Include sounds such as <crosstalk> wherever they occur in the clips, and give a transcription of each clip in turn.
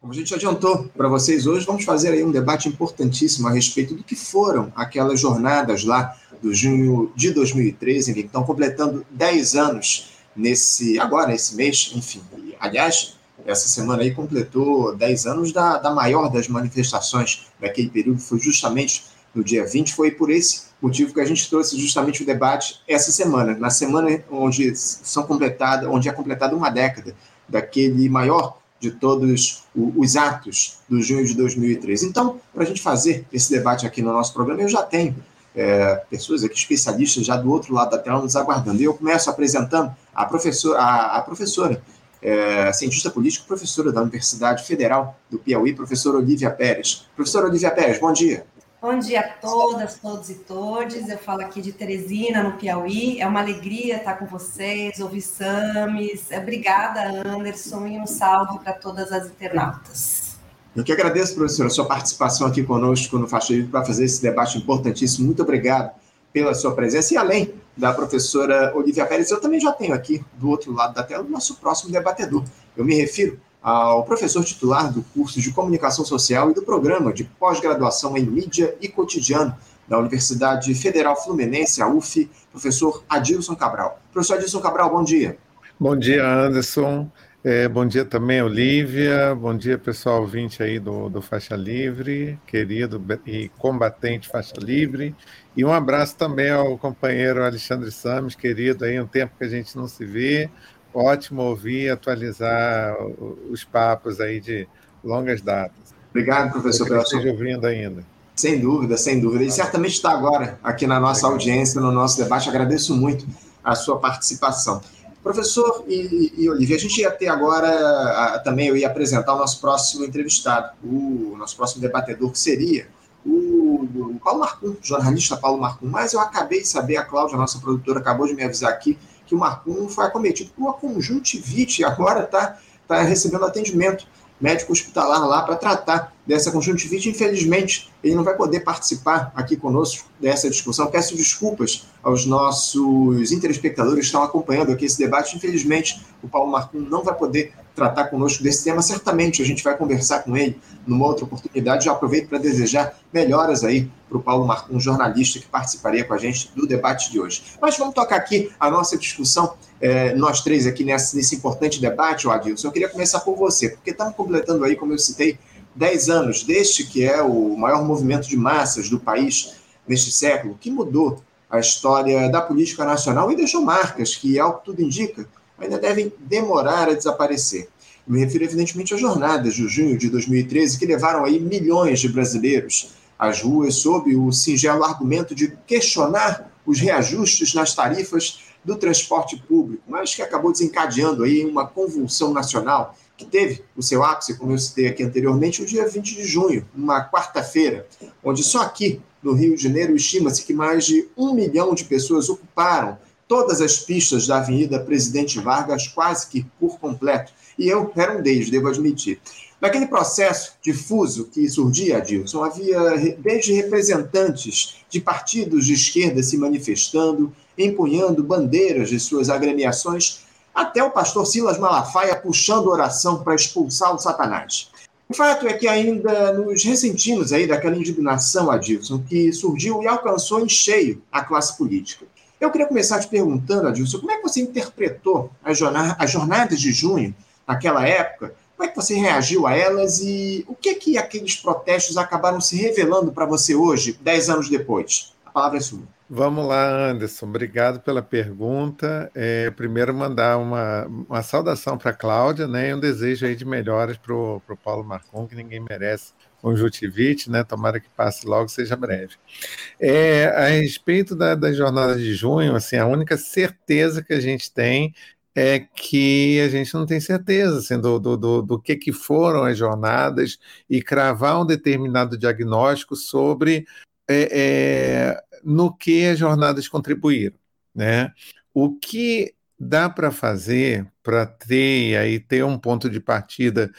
Como a gente adiantou para vocês hoje, vamos fazer aí um debate importantíssimo a respeito do que foram aquelas jornadas lá do junho de 2013, que estão completando 10 anos nesse agora, nesse mês, enfim. Aliás, essa semana aí completou 10 anos da, da maior das manifestações daquele período, foi justamente no dia 20, foi por esse motivo que a gente trouxe justamente o debate essa semana, na semana onde são completada, onde é completada uma década daquele maior de todos os atos do junho de 2013. Então, para a gente fazer esse debate aqui no nosso programa, eu já tenho é, pessoas aqui, especialistas já do outro lado da tela nos aguardando. E eu começo apresentando a professora, a, a professora é, cientista política, professora da Universidade Federal do Piauí, professora Olivia Pérez. Professora Olivia Pérez, bom dia. Bom dia a todas, todos e todes. Eu falo aqui de Teresina, no Piauí. É uma alegria estar com vocês, ouvir Sames. Obrigada, Anderson, e um salve para todas as internautas. Eu que agradeço, professora, a sua participação aqui conosco no Faixa Livre para fazer esse debate importantíssimo. Muito obrigado pela sua presença. E além da professora Olivia Pérez, eu também já tenho aqui, do outro lado da tela, o nosso próximo debatedor. Eu me refiro ao professor titular do curso de Comunicação Social e do programa de pós-graduação em Mídia e Cotidiano da Universidade Federal Fluminense, a UF, professor Adilson Cabral. Professor Adilson Cabral, bom dia. Bom dia, Anderson. É, bom dia também, Olivia. Bom dia, pessoal ouvinte aí do, do Faixa Livre, querido e combatente Faixa Livre. E um abraço também ao companheiro Alexandre Sames, querido, aí um tempo que a gente não se vê ótimo ouvir e atualizar os papos aí de longas datas. Obrigado, professor, pela sua... ouvindo ainda. Sem dúvida, sem dúvida. E certamente está agora aqui na nossa audiência, no nosso debate. Agradeço muito a sua participação. Professor e, e Olivia, a gente ia ter agora a, também, eu ia apresentar o nosso próximo entrevistado, o nosso próximo debatedor, que seria o, o Paulo Marcum, jornalista Paulo Marcum. Mas eu acabei de saber, a Cláudia, nossa produtora, acabou de me avisar aqui, que o Marcum foi acometido por uma conjuntivite e agora está tá recebendo atendimento médico hospitalar lá para tratar dessa conjuntivite. Infelizmente, ele não vai poder participar aqui conosco dessa discussão. Peço desculpas aos nossos interespectadores que estão acompanhando aqui esse debate. Infelizmente, o Paulo Marcum não vai poder tratar conosco desse tema. Certamente a gente vai conversar com ele numa outra oportunidade. Já aproveito para desejar melhoras aí para o Paulo Marcum, jornalista que participaria com a gente do debate de hoje. Mas vamos tocar aqui a nossa discussão, é, nós três aqui nesse, nesse importante debate, o Adilson. Eu queria começar por você, porque estamos completando aí, como eu citei, 10 anos deste que é o maior movimento de massas do país neste século, que mudou a história da política nacional e deixou marcas que, ao que tudo indica, ainda devem demorar a desaparecer. Me refiro, evidentemente, às jornadas de junho de 2013, que levaram aí milhões de brasileiros às ruas sob o singelo argumento de questionar os reajustes nas tarifas do transporte público, mas que acabou desencadeando aí uma convulsão nacional que teve o seu ápice, como eu citei aqui anteriormente, no dia 20 de junho, uma quarta-feira, onde só aqui no Rio de Janeiro estima-se que mais de um milhão de pessoas ocuparam todas as pistas da Avenida Presidente Vargas quase que por completo. E eu era um deles, devo admitir. Naquele processo difuso que surgia, Adilson, havia desde representantes de partidos de esquerda se manifestando, empunhando bandeiras de suas agremiações, até o pastor Silas Malafaia puxando oração para expulsar o Satanás. O fato é que ainda nos ressentimos aí daquela indignação, Adilson, que surgiu e alcançou em cheio a classe política. Eu queria começar te perguntando, Adilson, como é que você interpretou as jornadas de junho naquela época? Como é que você reagiu a elas e o que que aqueles protestos acabaram se revelando para você hoje, dez anos depois? A palavra é sua. Vamos lá, Anderson. Obrigado pela pergunta. É, primeiro, mandar uma, uma saudação para a Cláudia né, e um desejo aí de melhoras para o Paulo Marcon, que ninguém merece conjuntivite, né? Tomara que passe logo, seja breve. É, a respeito da, das jornadas de junho, assim, a única certeza que a gente tem é que a gente não tem certeza assim, do, do, do, do que, que foram as jornadas e cravar um determinado diagnóstico sobre é, é, no que as jornadas contribuíram. Né? O que dá para fazer para ter aí ter um ponto de partida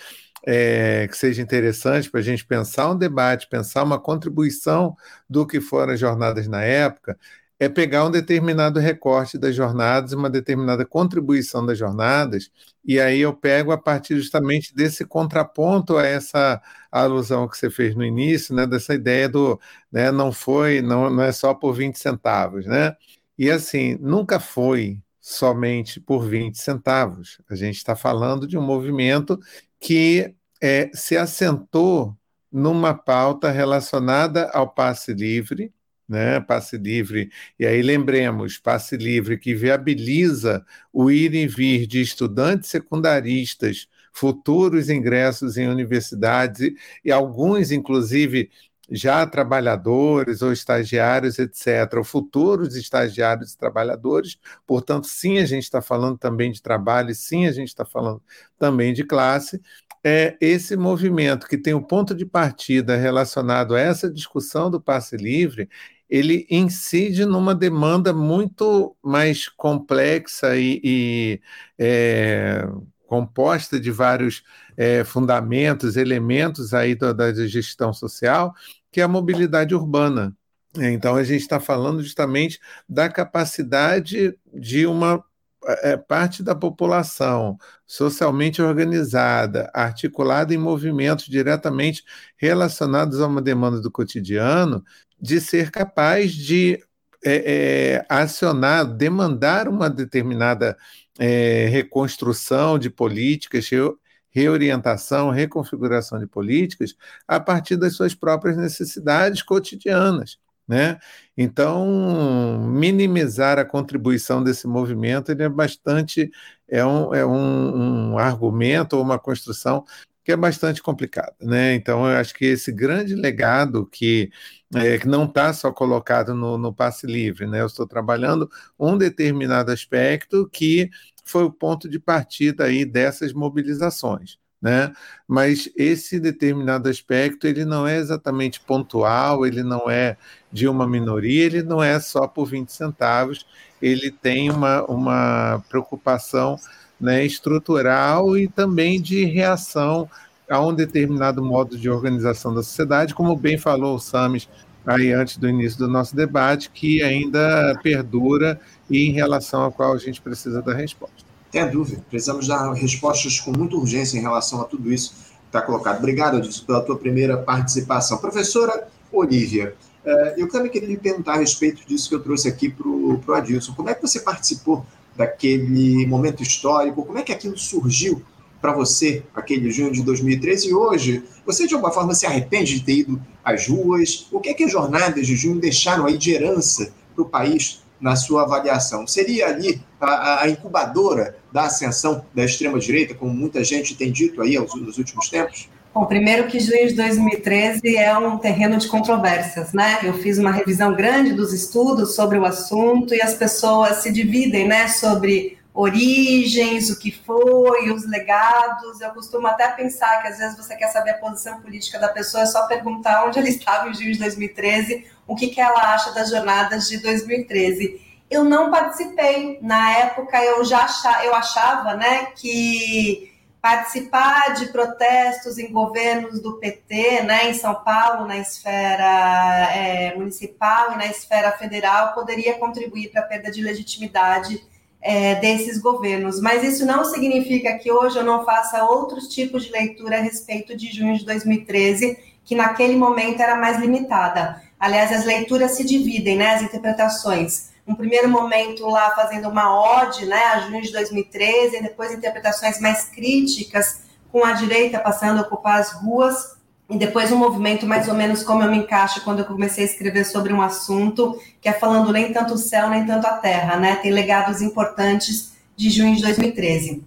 é, que seja interessante para a gente pensar um debate, pensar uma contribuição do que foram as jornadas na época, é pegar um determinado recorte das jornadas, uma determinada contribuição das jornadas, e aí eu pego a partir justamente desse contraponto a essa alusão que você fez no início, né, dessa ideia do, né, não foi, não, não é só por 20 centavos, né? E assim, nunca foi somente por 20 centavos. A gente está falando de um movimento que é, se assentou numa pauta relacionada ao passe livre, né? Passe livre, e aí lembremos, passe livre que viabiliza o ir e vir de estudantes secundaristas, futuros ingressos em universidades, e, alguns, inclusive, já trabalhadores ou estagiários, etc., ou futuros estagiários e trabalhadores. Portanto, sim, a gente está falando também de trabalho, sim, a gente está falando também de classe. É esse movimento que tem o um ponto de partida relacionado a essa discussão do passe livre, ele incide numa demanda muito mais complexa e, e é, composta de vários é, fundamentos, elementos aí da, da gestão social, que é a mobilidade urbana. Então, a gente está falando justamente da capacidade de uma é, parte da população socialmente organizada, articulada em movimentos diretamente relacionados a uma demanda do cotidiano, de ser capaz de é, é, acionar, demandar uma determinada é, reconstrução de políticas, reorientação, reconfiguração de políticas a partir das suas próprias necessidades cotidianas. Né? Então, minimizar a contribuição desse movimento ele é bastante é um, é um, um argumento ou uma construção que é bastante complicada. Né? Então, eu acho que esse grande legado que, é, que não está só colocado no, no passe livre, né? eu estou trabalhando um determinado aspecto que foi o ponto de partida aí dessas mobilizações. Né? Mas esse determinado aspecto ele não é exatamente pontual, ele não é de uma minoria, ele não é só por 20 centavos, ele tem uma, uma preocupação né, estrutural e também de reação a um determinado modo de organização da sociedade, como bem falou o Samis aí antes do início do nosso debate, que ainda perdura e em relação ao qual a gente precisa da resposta. Tem dúvida, precisamos dar respostas com muita urgência em relação a tudo isso que está colocado. Obrigado, Adilson, pela tua primeira participação. Professora Olivia, eh, eu também queria lhe perguntar a respeito disso que eu trouxe aqui para o Adilson. Como é que você participou daquele momento histórico? Como é que aquilo surgiu para você, aquele junho de 2013? E hoje, você de alguma forma se arrepende de ter ido às ruas? O que é que as jornadas de junho deixaram aí de herança para o país na sua avaliação? Seria ali a, a incubadora da ascensão da extrema-direita, como muita gente tem dito aí nos últimos tempos? Bom, primeiro que junho de 2013 é um terreno de controvérsias, né? Eu fiz uma revisão grande dos estudos sobre o assunto e as pessoas se dividem, né, sobre origens, o que foi, os legados. Eu costumo até pensar que às vezes você quer saber a posição política da pessoa, é só perguntar onde ela estava em junho de 2013, o que, que ela acha das jornadas de 2013. Eu não participei. Na época eu já achava, eu achava, né, que participar de protestos em governos do PT, né, em São Paulo, na esfera é, municipal e na esfera federal, poderia contribuir para a perda de legitimidade é, desses governos. Mas isso não significa que hoje eu não faça outros tipos de leitura a respeito de junho de 2013, que naquele momento era mais limitada. Aliás, as leituras se dividem, né, as interpretações um primeiro momento lá fazendo uma ode né, a junho de 2013, e depois interpretações mais críticas, com a direita passando a ocupar as ruas, e depois um movimento mais ou menos como eu me encaixo quando eu comecei a escrever sobre um assunto, que é falando nem tanto o céu, nem tanto a terra, né? Tem legados importantes de junho de 2013.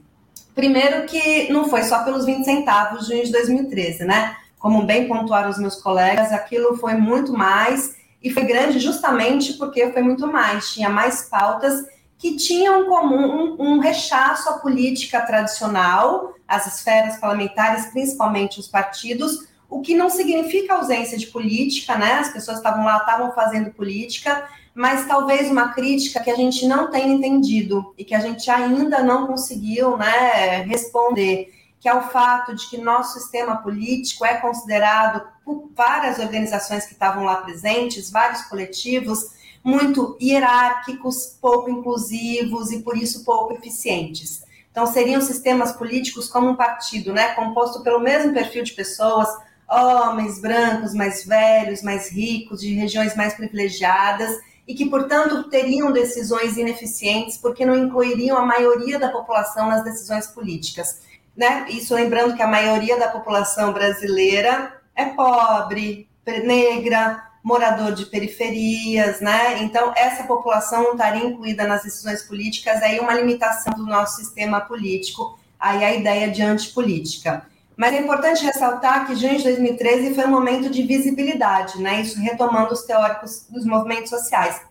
Primeiro que não foi só pelos 20 centavos de junho de 2013, né? Como bem pontuaram os meus colegas, aquilo foi muito mais e foi grande justamente porque foi muito mais, tinha mais pautas que tinham comum um, um rechaço à política tradicional, às esferas parlamentares, principalmente os partidos, o que não significa ausência de política, né? As pessoas estavam lá, estavam fazendo política, mas talvez uma crítica que a gente não tenha entendido e que a gente ainda não conseguiu, né, responder que é o fato de que nosso sistema político é considerado por várias organizações que estavam lá presentes, vários coletivos, muito hierárquicos, pouco inclusivos e por isso pouco eficientes. Então seriam sistemas políticos como um partido, né, composto pelo mesmo perfil de pessoas, homens brancos mais velhos, mais ricos, de regiões mais privilegiadas e que, portanto, teriam decisões ineficientes porque não incluiriam a maioria da população nas decisões políticas. Né? Isso lembrando que a maioria da população brasileira é pobre, negra, morador de periferias, né? Então, essa população não estaria incluída nas decisões políticas, aí uma limitação do nosso sistema político, aí a ideia de antipolítica. Mas é importante ressaltar que junho de 2013 foi um momento de visibilidade, né? Isso retomando os teóricos dos movimentos sociais.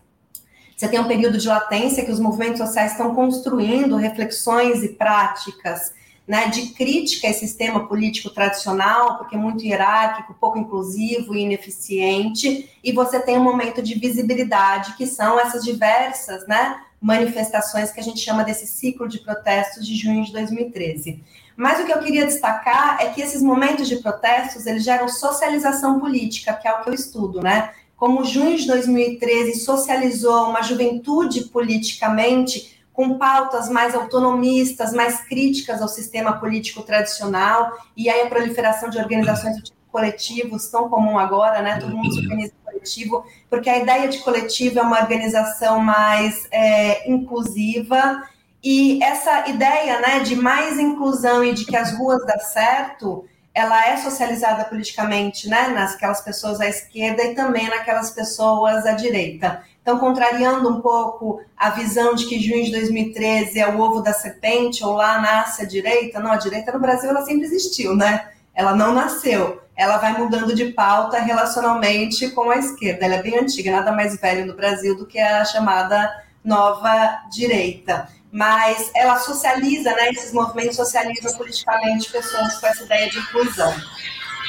Você tem um período de latência que os movimentos sociais estão construindo reflexões e práticas né, de crítica a esse sistema político tradicional, porque é muito hierárquico, pouco inclusivo e ineficiente, e você tem um momento de visibilidade, que são essas diversas né, manifestações que a gente chama desse ciclo de protestos de junho de 2013. Mas o que eu queria destacar é que esses momentos de protestos, eles geram socialização política, que é o que eu estudo, né? Como junho de 2013 socializou uma juventude politicamente com pautas mais autonomistas, mais críticas ao sistema político tradicional, e aí a proliferação de organizações tipo coletivos, tão comum agora, né? Todo mundo se organiza coletivo, porque a ideia de coletivo é uma organização mais é, inclusiva e essa ideia né, de mais inclusão e de que as ruas dão certo, ela é socializada politicamente né, naquelas pessoas à esquerda e também naquelas pessoas à direita. Então, contrariando um pouco a visão de que junho de 2013 é o ovo da serpente, ou lá nasce a direita, não, a direita no Brasil ela sempre existiu, né? Ela não nasceu, ela vai mudando de pauta relacionalmente com a esquerda. Ela é bem antiga, nada mais velho no Brasil do que a chamada nova direita mas ela socializa, né? Esses movimentos socializam politicamente pessoas com essa ideia de inclusão.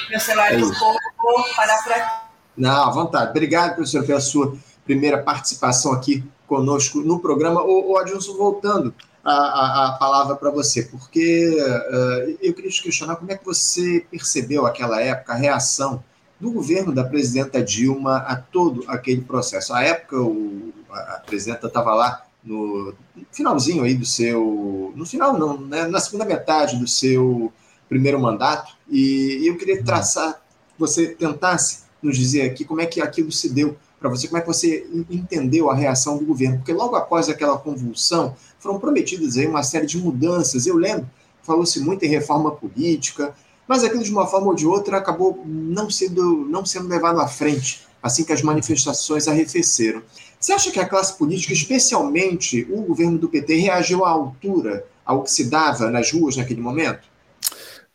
Meu celular é um pouco, vou parar por aqui. Não, à vontade. Obrigado, professor, pela sua primeira participação aqui conosco no programa. O, Adilson, voltando a, a, a palavra para você, porque uh, eu queria te questionar como é que você percebeu aquela época, a reação do governo da presidenta Dilma a todo aquele processo. À época, o, a presidenta estava lá no finalzinho aí do seu. No final, não, né, na segunda metade do seu primeiro mandato, e, e eu queria traçar, você tentasse nos dizer aqui como é que aquilo se deu para você, como é que você entendeu a reação do governo, porque logo após aquela convulsão foram prometidas aí uma série de mudanças. Eu lembro, falou-se muito em reforma política, mas aquilo de uma forma ou de outra acabou não sendo, não sendo levado à frente, assim que as manifestações arrefeceram. Você acha que a classe política, especialmente o governo do PT, reagiu à altura ao que se dava nas ruas naquele momento?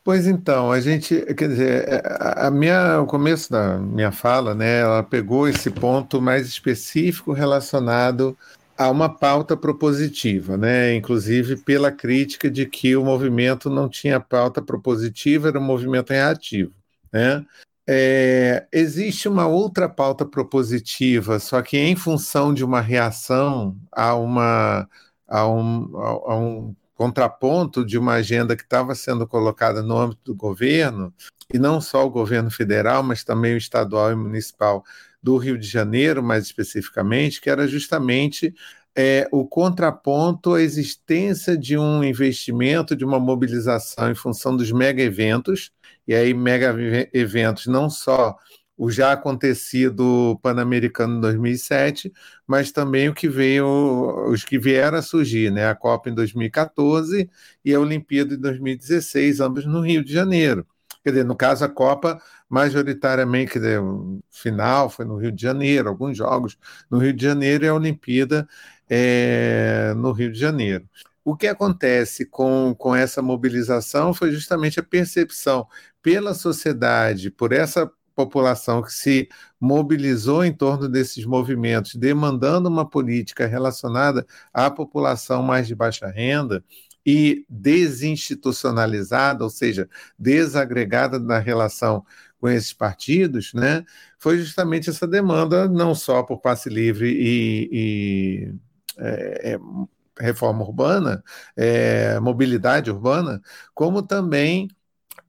Pois então, a gente, quer dizer, é, a minha, o começo da minha fala, né, ela pegou esse ponto mais específico relacionado a uma pauta propositiva, né, inclusive pela crítica de que o movimento não tinha pauta propositiva, era um movimento reativo, né? É, existe uma outra pauta propositiva, só que em função de uma reação a, uma, a, um, a um contraponto de uma agenda que estava sendo colocada no âmbito do governo, e não só o governo federal, mas também o estadual e municipal do Rio de Janeiro, mais especificamente, que era justamente é, o contraponto à existência de um investimento, de uma mobilização em função dos mega eventos, e aí mega eventos não só o já acontecido Pan-Americano em 2007, mas também o que veio, os que vieram a surgir, né? A Copa em 2014 e a Olimpíada em 2016, ambos no Rio de Janeiro. Quer dizer, no caso, a Copa, majoritariamente, quer dizer, final foi no Rio de Janeiro, alguns jogos no Rio de Janeiro e a Olimpíada é, no Rio de Janeiro. O que acontece com, com essa mobilização foi justamente a percepção pela sociedade, por essa população que se mobilizou em torno desses movimentos, demandando uma política relacionada à população mais de baixa renda e desinstitucionalizada, ou seja, desagregada na relação com esses partidos, né, foi justamente essa demanda, não só por passe livre e, e é, é, reforma urbana, é, mobilidade urbana, como também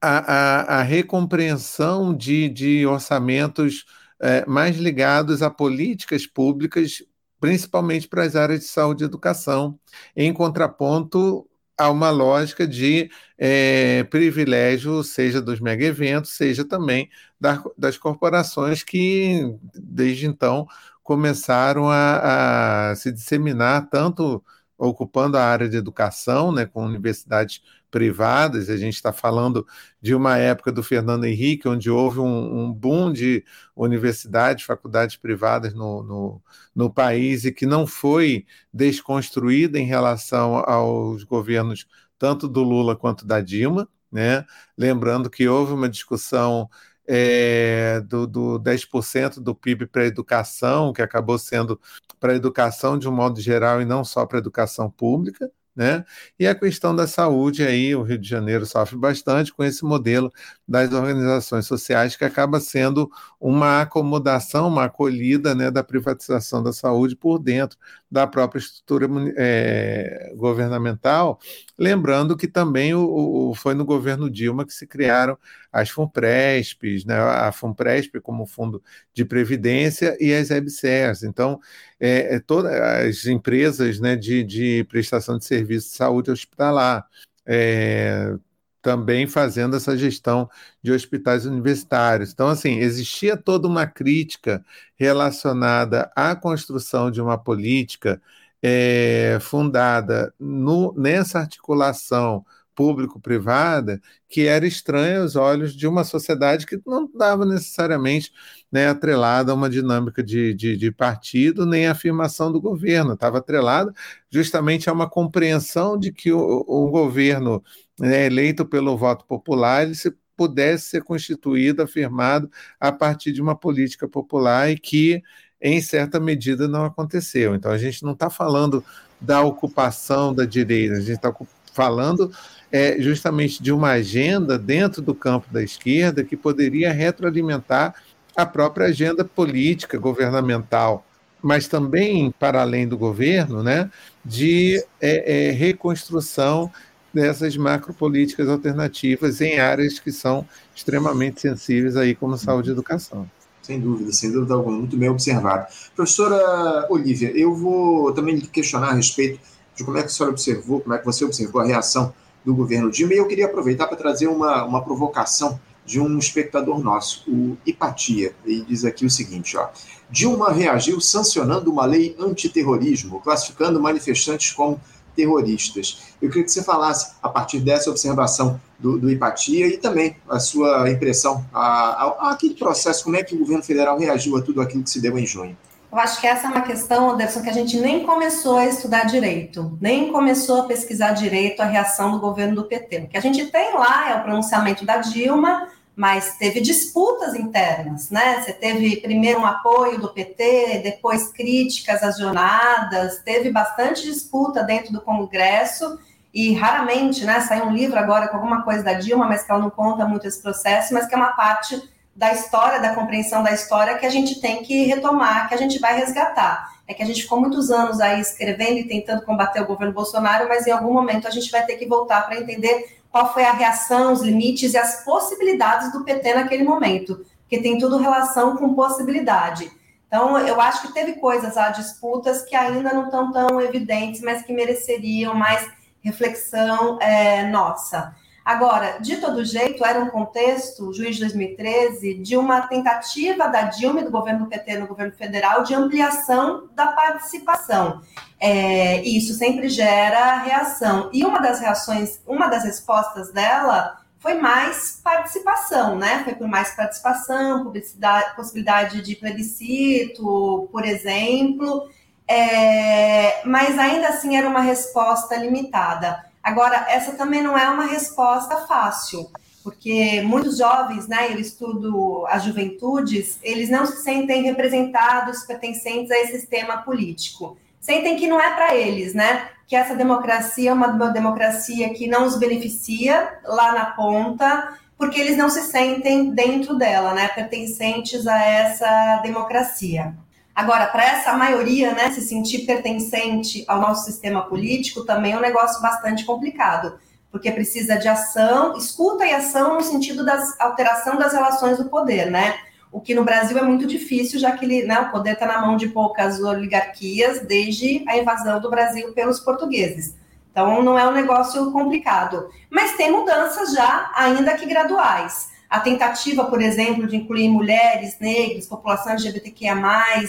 a, a, a recompreensão de, de orçamentos é, mais ligados a políticas públicas principalmente para as áreas de saúde e educação, em contraponto a uma lógica de é, privilégio, seja dos mega eventos, seja também da, das corporações que, desde então, começaram a, a se disseminar tanto ocupando a área de educação, né, com universidades privadas. A gente está falando de uma época do Fernando Henrique, onde houve um, um boom de universidades, faculdades privadas no, no, no, país e que não foi desconstruída em relação aos governos tanto do Lula quanto da Dilma. Né? Lembrando que houve uma discussão é, do, do 10% do PIB para educação, que acabou sendo para educação de um modo geral e não só para educação pública. Né? E a questão da saúde aí, o Rio de Janeiro sofre bastante com esse modelo das organizações sociais que acaba sendo uma acomodação, uma acolhida né, da privatização da saúde por dentro da própria estrutura é, governamental, lembrando que também o, o, foi no governo Dilma que se criaram as FUNPRESPs, né, a FUNPRESP como fundo de previdência e as EBSERs. Então, é, é, todas as empresas né, de, de prestação de serviço de saúde hospitalar, é, também fazendo essa gestão de hospitais universitários. Então, assim, existia toda uma crítica relacionada à construção de uma política é, fundada no, nessa articulação público-privada que era estranha aos olhos de uma sociedade que não estava necessariamente né, atrelada a uma dinâmica de, de, de partido nem a afirmação do governo, estava atrelada justamente a uma compreensão de que o, o governo né, eleito pelo voto popular ele se pudesse ser constituído, afirmado a partir de uma política popular e que, em certa medida, não aconteceu. Então, a gente não está falando da ocupação da direita, a gente está falando é, justamente de uma agenda dentro do campo da esquerda que poderia retroalimentar a própria agenda política, governamental, mas também, para além do governo, né, de é, é, reconstrução dessas macropolíticas alternativas em áreas que são extremamente sensíveis aí, como saúde e educação. Sem dúvida, sem dúvida alguma, muito bem observado. Professora Olivia, eu vou também questionar a respeito de como é que a senhora observou, como é que você observou a reação do governo Dilma, e eu queria aproveitar para trazer uma, uma provocação de um espectador nosso, o Hipatia. Ele diz aqui o seguinte: ó, Dilma reagiu sancionando uma lei antiterrorismo, classificando manifestantes como terroristas. Eu queria que você falasse, a partir dessa observação do, do Hipatia, e também a sua impressão, a, a, a aquele processo, como é que o governo federal reagiu a tudo aquilo que se deu em junho. Eu acho que essa é uma questão, Anderson, que a gente nem começou a estudar direito, nem começou a pesquisar direito a reação do governo do PT. O que a gente tem lá é o pronunciamento da Dilma, mas teve disputas internas, né? Você teve primeiro um apoio do PT, depois críticas às jornadas, teve bastante disputa dentro do Congresso e raramente, né? Saiu um livro agora com alguma coisa da Dilma, mas que ela não conta muito esse processo, mas que é uma parte da história, da compreensão da história que a gente tem que retomar, que a gente vai resgatar. É que a gente ficou muitos anos aí escrevendo e tentando combater o governo Bolsonaro, mas em algum momento a gente vai ter que voltar para entender qual foi a reação, os limites e as possibilidades do PT naquele momento, porque tem tudo relação com possibilidade. Então, eu acho que teve coisas, há disputas que ainda não estão tão evidentes, mas que mereceriam mais reflexão é, nossa. Agora, de todo jeito, era um contexto, juiz de 2013, de uma tentativa da Dilma e do governo PT no governo federal de ampliação da participação. É, e isso sempre gera reação. E uma das reações, uma das respostas dela foi mais participação, né? Foi por mais participação, possibilidade de plebiscito, por exemplo. É, mas ainda assim era uma resposta limitada. Agora, essa também não é uma resposta fácil, porque muitos jovens, né, eu estudo as juventudes, eles não se sentem representados, pertencentes a esse sistema político. Sentem que não é para eles, né? Que essa democracia é uma democracia que não os beneficia lá na ponta, porque eles não se sentem dentro dela, né? Pertencentes a essa democracia. Agora, para essa maioria, né, se sentir pertencente ao nosso sistema político também é um negócio bastante complicado, porque precisa de ação, escuta e ação no sentido da alteração das relações do poder, né? o que no Brasil é muito difícil, já que ele, né, o poder está na mão de poucas oligarquias desde a invasão do Brasil pelos portugueses. Então, não é um negócio complicado. Mas tem mudanças já, ainda que graduais. A tentativa, por exemplo, de incluir mulheres, negros, população LGBTQIA+,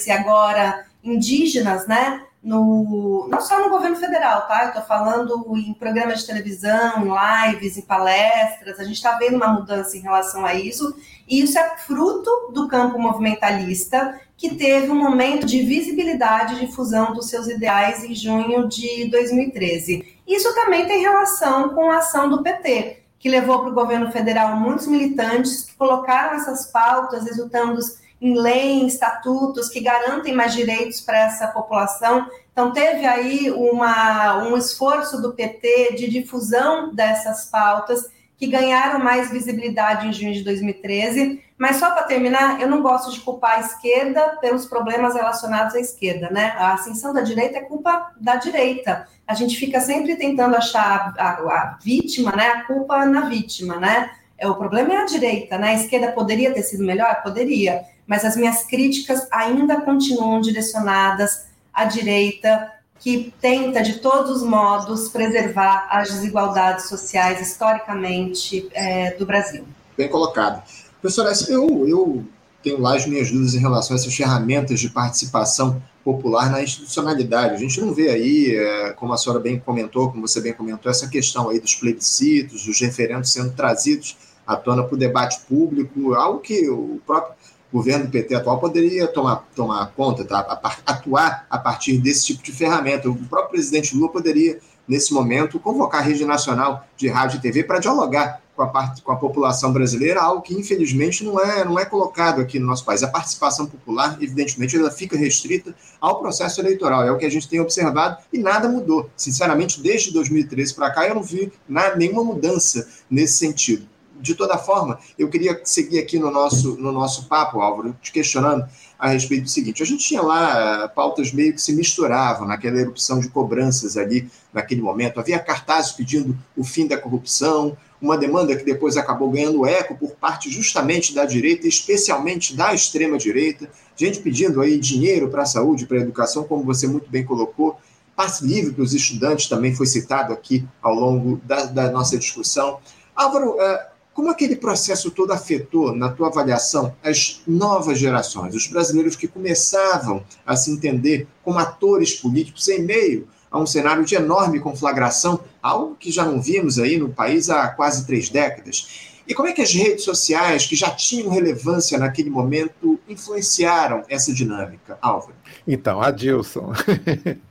e agora indígenas, né? No, não só no governo federal, tá? Eu estou falando em programas de televisão, em lives, em palestras. A gente está vendo uma mudança em relação a isso, e isso é fruto do campo movimentalista, que teve um momento de visibilidade e difusão dos seus ideais em junho de 2013. Isso também tem relação com a ação do PT, que levou para o governo federal muitos militantes que colocaram essas pautas, resultando em lei, em estatutos que garantem mais direitos para essa população. Então, teve aí uma, um esforço do PT de difusão dessas pautas que ganharam mais visibilidade em junho de 2013. Mas só para terminar, eu não gosto de culpar a esquerda pelos problemas relacionados à esquerda, né? A ascensão da direita é culpa da direita. A gente fica sempre tentando achar a, a, a vítima, né? A culpa na vítima, né? É, o problema é a direita, né? A esquerda poderia ter sido melhor? Poderia mas as minhas críticas ainda continuam direcionadas à direita, que tenta, de todos os modos, preservar as desigualdades sociais historicamente é, do Brasil. Bem colocado. Professora, eu, eu tenho lá as minhas dúvidas em relação a essas ferramentas de participação popular na institucionalidade. A gente não vê aí, é, como a senhora bem comentou, como você bem comentou, essa questão aí dos plebiscitos, dos referendos sendo trazidos à tona para o debate público, algo que o próprio governo do PT atual poderia tomar, tomar conta, tá? atuar a partir desse tipo de ferramenta. O próprio presidente Lula poderia, nesse momento, convocar a rede nacional de rádio e TV para dialogar com a, parte, com a população brasileira, algo que infelizmente não é, não é colocado aqui no nosso país. A participação popular, evidentemente, ela fica restrita ao processo eleitoral, é o que a gente tem observado e nada mudou. Sinceramente, desde 2013 para cá, eu não vi nada, nenhuma mudança nesse sentido de toda forma, eu queria seguir aqui no nosso, no nosso papo, Álvaro, te questionando a respeito do seguinte: a gente tinha lá pautas meio que se misturavam naquela erupção de cobranças ali naquele momento. Havia cartazes pedindo o fim da corrupção, uma demanda que depois acabou ganhando eco por parte justamente da direita, especialmente da extrema-direita, gente pedindo aí dinheiro para a saúde, para a educação, como você muito bem colocou. Passe livre para os estudantes também foi citado aqui ao longo da, da nossa discussão. Álvaro, uh, como aquele processo todo afetou, na tua avaliação, as novas gerações, os brasileiros que começavam a se entender como atores políticos em meio a um cenário de enorme conflagração, algo que já não vimos aí no país há quase três décadas? E como é que as redes sociais, que já tinham relevância naquele momento, influenciaram essa dinâmica, Álvaro? Então, Adilson.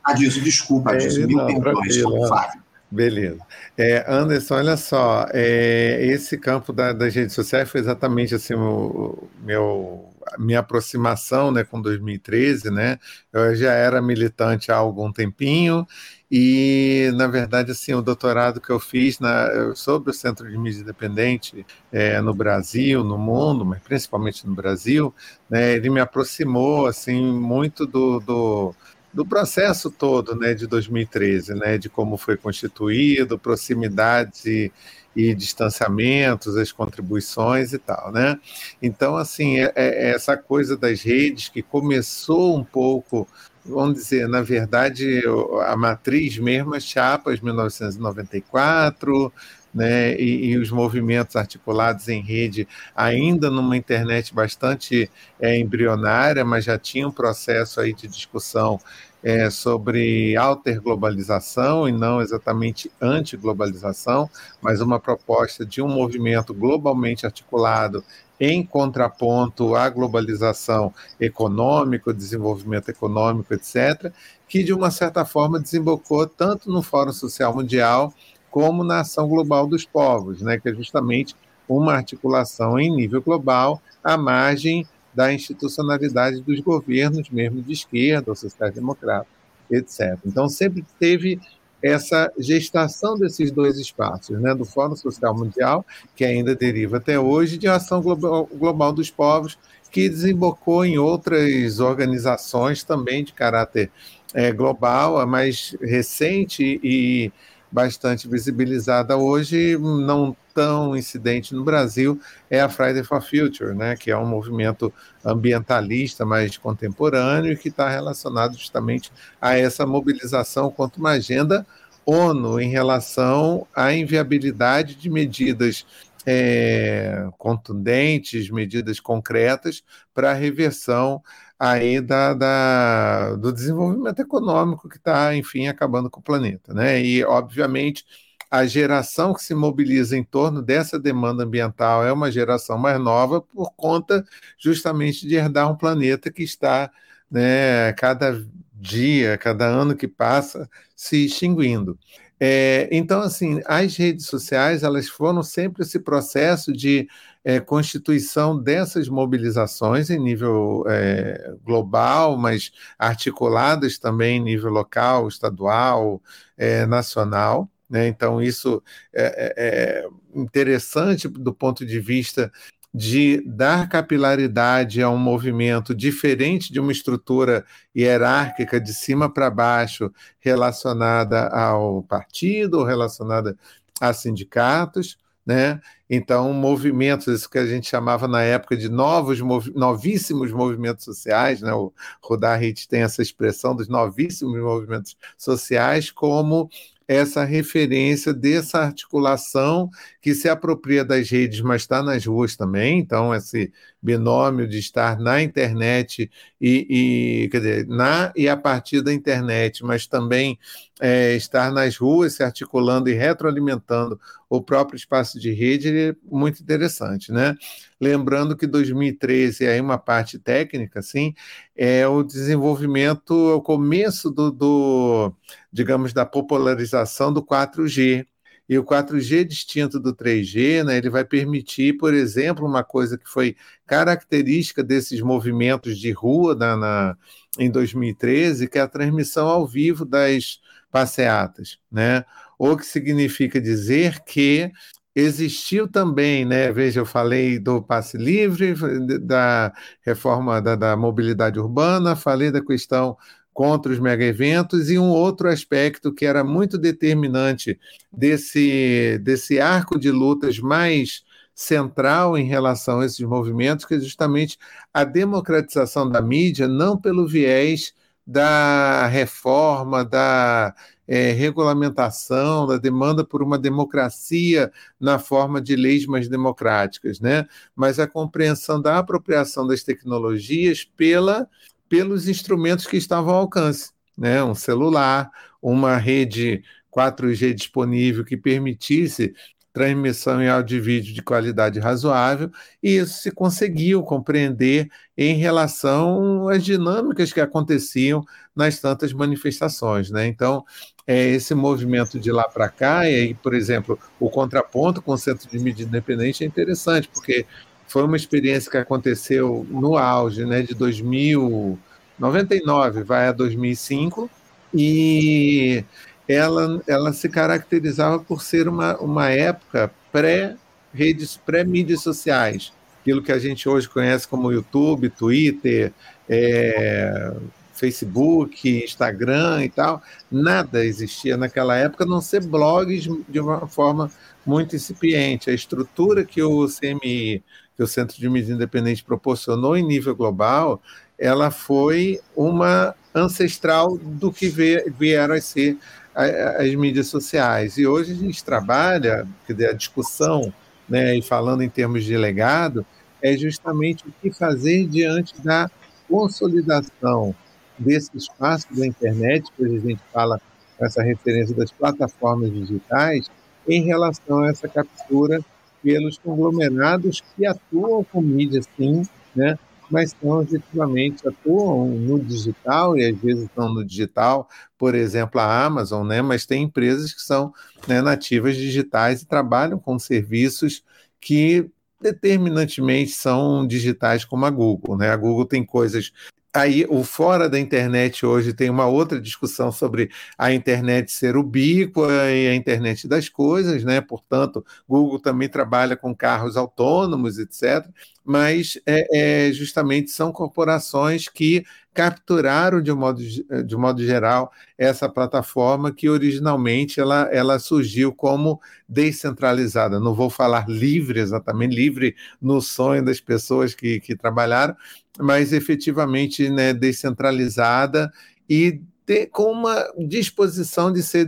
Adilson, desculpa, Adilson, é, mil perdões, Fábio. Beleza. É, Anderson, olha só, é, esse campo da, das redes sociais foi exatamente assim o meu minha aproximação, né, com 2013, né? Eu já era militante há algum tempinho e, na verdade, assim, o doutorado que eu fiz na, sobre o Centro de Mídia Independente é, no Brasil, no mundo, mas principalmente no Brasil, né, ele me aproximou assim muito do, do do processo todo né, de 2013, né, de como foi constituído, proximidade e distanciamentos, as contribuições e tal, né? Então, assim, é, é essa coisa das redes que começou um pouco, vamos dizer, na verdade, a matriz mesmo, as chapas 1994, né, e, e, os movimentos articulados em rede, ainda numa internet bastante é, embrionária, mas já tinha um processo aí de discussão é, sobre alterglobalização e não exatamente antiglobalização, mas uma proposta de um movimento globalmente articulado em contraponto à globalização econômica, desenvolvimento econômico, etc., que de uma certa forma desembocou tanto no Fórum Social Mundial como na ação global dos povos, né, que é justamente uma articulação em nível global à margem da institucionalidade dos governos, mesmo de esquerda ou social-democrata, etc. Então, sempre teve essa gestação desses dois espaços, né, do Fórum Social Mundial, que ainda deriva até hoje, de ação global, global dos povos, que desembocou em outras organizações também de caráter é, global, a mais recente e bastante visibilizada hoje, não tão incidente no Brasil é a Friday for Future, né, que é um movimento ambientalista mais contemporâneo e que está relacionado justamente a essa mobilização contra uma agenda ONU em relação à inviabilidade de medidas é, contundentes, medidas concretas para a reversão aí da, da, do desenvolvimento econômico que está, enfim, acabando com o planeta. Né? E, obviamente, a geração que se mobiliza em torno dessa demanda ambiental é uma geração mais nova por conta justamente de herdar um planeta que está, né, cada dia, cada ano que passa, se extinguindo. É, então, assim, as redes sociais elas foram sempre esse processo de é, constituição dessas mobilizações em nível é, global, mas articuladas também em nível local, estadual, é, nacional. Né? Então, isso é, é, é interessante do ponto de vista de dar capilaridade a um movimento diferente de uma estrutura hierárquica de cima para baixo relacionada ao partido, relacionada a sindicatos, né? Então, movimentos, isso que a gente chamava na época de novos, novíssimos movimentos sociais, né? o Rodarrit tem essa expressão dos novíssimos movimentos sociais, como essa referência dessa articulação que se apropria das redes, mas está nas ruas também. Então, esse binômio de estar na internet e, e quer dizer, na e a partir da internet, mas também é, estar nas ruas se articulando e retroalimentando o próprio espaço de rede é muito interessante, né? Lembrando que 2013 é uma parte técnica, assim, é o desenvolvimento, o começo do, do digamos, da popularização do 4G, e o 4G distinto do 3G, né, ele vai permitir, por exemplo, uma coisa que foi característica desses movimentos de rua na, na, em 2013, que é a transmissão ao vivo das passeatas, né? O que significa dizer que existiu também, né? Veja, eu falei do passe livre, da reforma da, da mobilidade urbana, falei da questão contra os mega eventos e um outro aspecto que era muito determinante desse, desse arco de lutas mais central em relação a esses movimentos, que é justamente a democratização da mídia, não pelo viés da reforma, da é, regulamentação, da demanda por uma democracia na forma de leis mais democráticas, né? mas a compreensão da apropriação das tecnologias pela pelos instrumentos que estavam ao alcance, né? Um celular, uma rede 4G disponível que permitisse transmissão em áudio e vídeo de qualidade razoável, e isso se conseguiu compreender em relação às dinâmicas que aconteciam nas tantas manifestações. Né? Então, é, esse movimento de lá para cá, e aí, por exemplo, o contraponto com o Centro de Mídia Independente é interessante, porque foi uma experiência que aconteceu no auge, né, de 2000, 99 vai a 2005 e ela, ela se caracterizava por ser uma, uma época pré-redes, pré-mídias sociais, aquilo que a gente hoje conhece como YouTube, Twitter, é, Facebook, Instagram e tal, nada existia naquela época, a não ser blogs de uma forma muito incipiente. A estrutura que o CMI que o Centro de Mídia Independente proporcionou em nível global, ela foi uma ancestral do que vieram a ser as mídias sociais. E hoje a gente trabalha, a discussão, né, e falando em termos de legado, é justamente o que fazer diante da consolidação desse espaço da internet, que a gente fala com essa referência das plataformas digitais, em relação a essa captura pelos conglomerados que atuam com mídia, sim, né? mas não objetivamente atuam no digital e às vezes estão no digital, por exemplo, a Amazon, né? mas tem empresas que são né, nativas digitais e trabalham com serviços que determinantemente são digitais como a Google. Né? A Google tem coisas aí o fora da internet hoje tem uma outra discussão sobre a internet ser ubíqua e a internet das coisas, né? Portanto, Google também trabalha com carros autônomos, etc. mas é, é, justamente são corporações que capturaram de um modo, de um modo geral essa plataforma que originalmente ela, ela surgiu como descentralizada. Não vou falar livre exatamente, livre no sonho das pessoas que, que trabalharam, mas efetivamente né, descentralizada e ter, com uma disposição de ser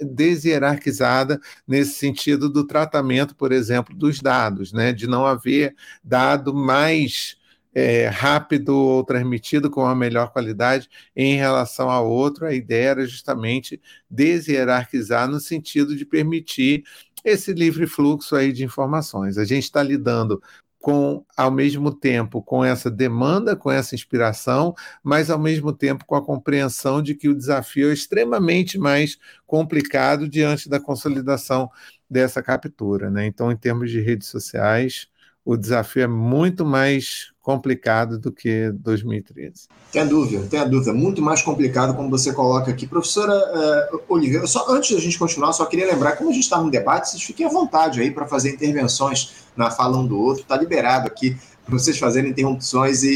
deshierarquizada nesse sentido do tratamento, por exemplo, dos dados, né? de não haver dado mais é, rápido ou transmitido com uma melhor qualidade em relação ao outro. A ideia era justamente deshierarquizar no sentido de permitir esse livre fluxo aí de informações. A gente está lidando com ao mesmo tempo com essa demanda, com essa inspiração, mas ao mesmo tempo com a compreensão de que o desafio é extremamente mais complicado diante da consolidação dessa captura, né? Então, em termos de redes sociais, o desafio é muito mais complicado do que 2013. Tem dúvida, tem dúvida. Muito mais complicado, como você coloca aqui. Professora uh, Oliveira, só, antes da gente continuar, só queria lembrar, como a gente está num debate, vocês fiquem à vontade aí para fazer intervenções na fala um do outro. Está liberado aqui para vocês fazerem interrupções e,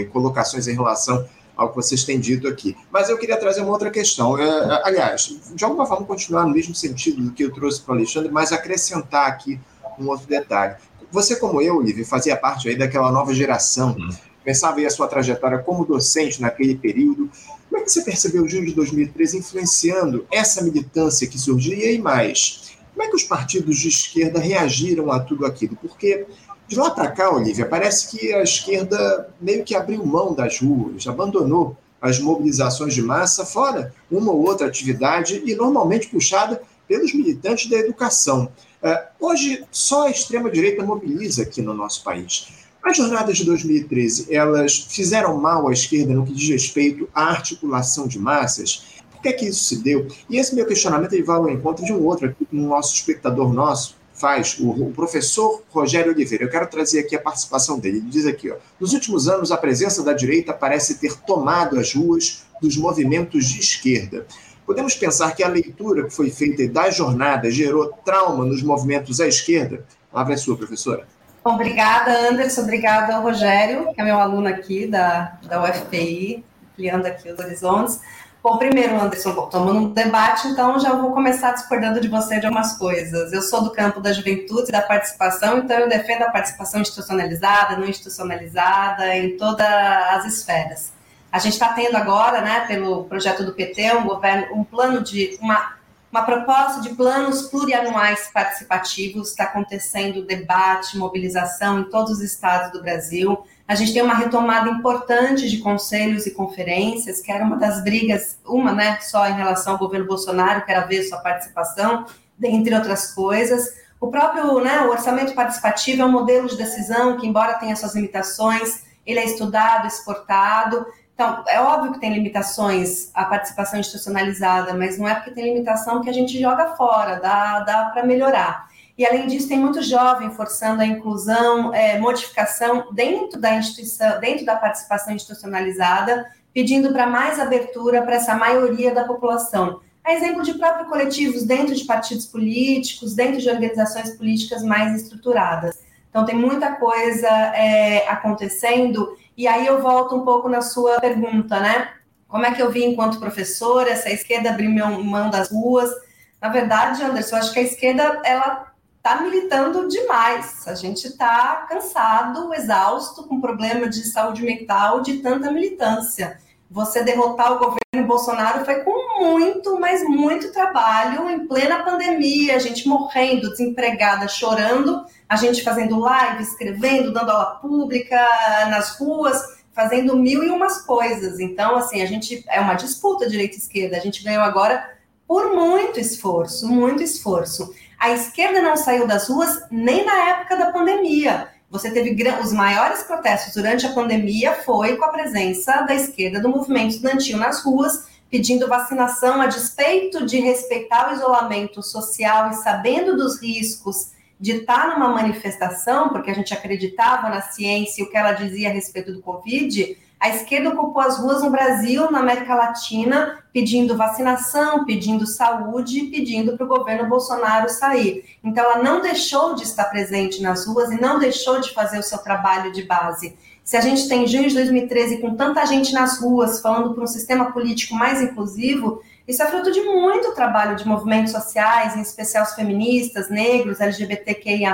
e, colocações em relação ao que vocês têm dito aqui. Mas eu queria trazer uma outra questão. Uh, aliás, de alguma forma, continuar no mesmo sentido do que eu trouxe para o Alexandre, mas acrescentar aqui um outro detalhe. Você, como eu, Livre, fazia parte aí daquela nova geração, uhum. pensava aí a sua trajetória como docente naquele período. Como é que você percebeu o junho de 2013 influenciando essa militância que surgia e mais? Como é que os partidos de esquerda reagiram a tudo aquilo? Porque de lá para cá, Olivia, parece que a esquerda meio que abriu mão das ruas, abandonou as mobilizações de massa, fora uma ou outra atividade, e normalmente puxada pelos militantes da educação. É, hoje, só a extrema-direita mobiliza aqui no nosso país. As jornadas de 2013, elas fizeram mal à esquerda no que diz respeito à articulação de massas? Por que é que isso se deu? E esse meu questionamento ele vai ao encontro de um outro, um nosso espectador nosso, faz, o, professor Rogério Oliveira. Eu quero trazer aqui a participação dele. Ele diz aqui: ó, nos últimos anos, a presença da direita parece ter tomado as ruas dos movimentos de esquerda. Podemos pensar que a leitura que foi feita da jornada gerou trauma nos movimentos à esquerda? A palavra é sua, professora. Obrigada, Anderson. Obrigada Rogério, que é meu aluno aqui da, da UFPI, ampliando aqui os horizontes. Bom, primeiro, Anderson, bom, estamos num debate, então já vou começar discordando de você de algumas coisas. Eu sou do campo da juventude e da participação, então eu defendo a participação institucionalizada, não institucionalizada, em todas as esferas. A gente está tendo agora, né, pelo projeto do PT, um governo, um plano de uma uma proposta de planos plurianuais participativos, está acontecendo debate, mobilização em todos os estados do Brasil. A gente tem uma retomada importante de conselhos e conferências, que era uma das brigas, uma né, só em relação ao governo Bolsonaro, que era ver sua participação, dentre outras coisas. O próprio né, o orçamento participativo é um modelo de decisão que, embora tenha suas limitações, ele é estudado, exportado, então, é óbvio que tem limitações a participação institucionalizada, mas não é porque tem limitação que a gente joga fora, dá, dá para melhorar. E, além disso, tem muito jovem forçando a inclusão, é, modificação dentro da instituição, dentro da participação institucionalizada, pedindo para mais abertura para essa maioria da população. A exemplo de próprios coletivos dentro de partidos políticos, dentro de organizações políticas mais estruturadas. Então, tem muita coisa é, acontecendo e aí eu volto um pouco na sua pergunta, né? Como é que eu vi enquanto professora, se a esquerda abriu mão das ruas? Na verdade, Anderson, eu acho que a esquerda ela está militando demais. A gente está cansado, exausto, com problema de saúde mental de tanta militância. Você derrotar o governo Bolsonaro foi com muito, mas muito trabalho em plena pandemia, a gente morrendo, desempregada, chorando, a gente fazendo live, escrevendo, dando aula pública nas ruas, fazendo mil e umas coisas. Então, assim, a gente é uma disputa direita-esquerda. A gente ganhou agora por muito esforço, muito esforço. A esquerda não saiu das ruas nem na época da pandemia. Você teve os maiores protestos durante a pandemia foi com a presença da esquerda do movimento estudantil nas ruas, pedindo vacinação a despeito de respeitar o isolamento social e sabendo dos riscos de estar numa manifestação, porque a gente acreditava na ciência e o que ela dizia a respeito do Covid, A esquerda ocupou as ruas no Brasil, na América Latina, pedindo vacinação, pedindo saúde, pedindo para o governo Bolsonaro sair. Então, ela não deixou de estar presente nas ruas e não deixou de fazer o seu trabalho de base. Se a gente tem junho de 2013 com tanta gente nas ruas falando por um sistema político mais inclusivo, isso é fruto de muito trabalho de movimentos sociais, em especial os feministas, negros, LGBTQIA+,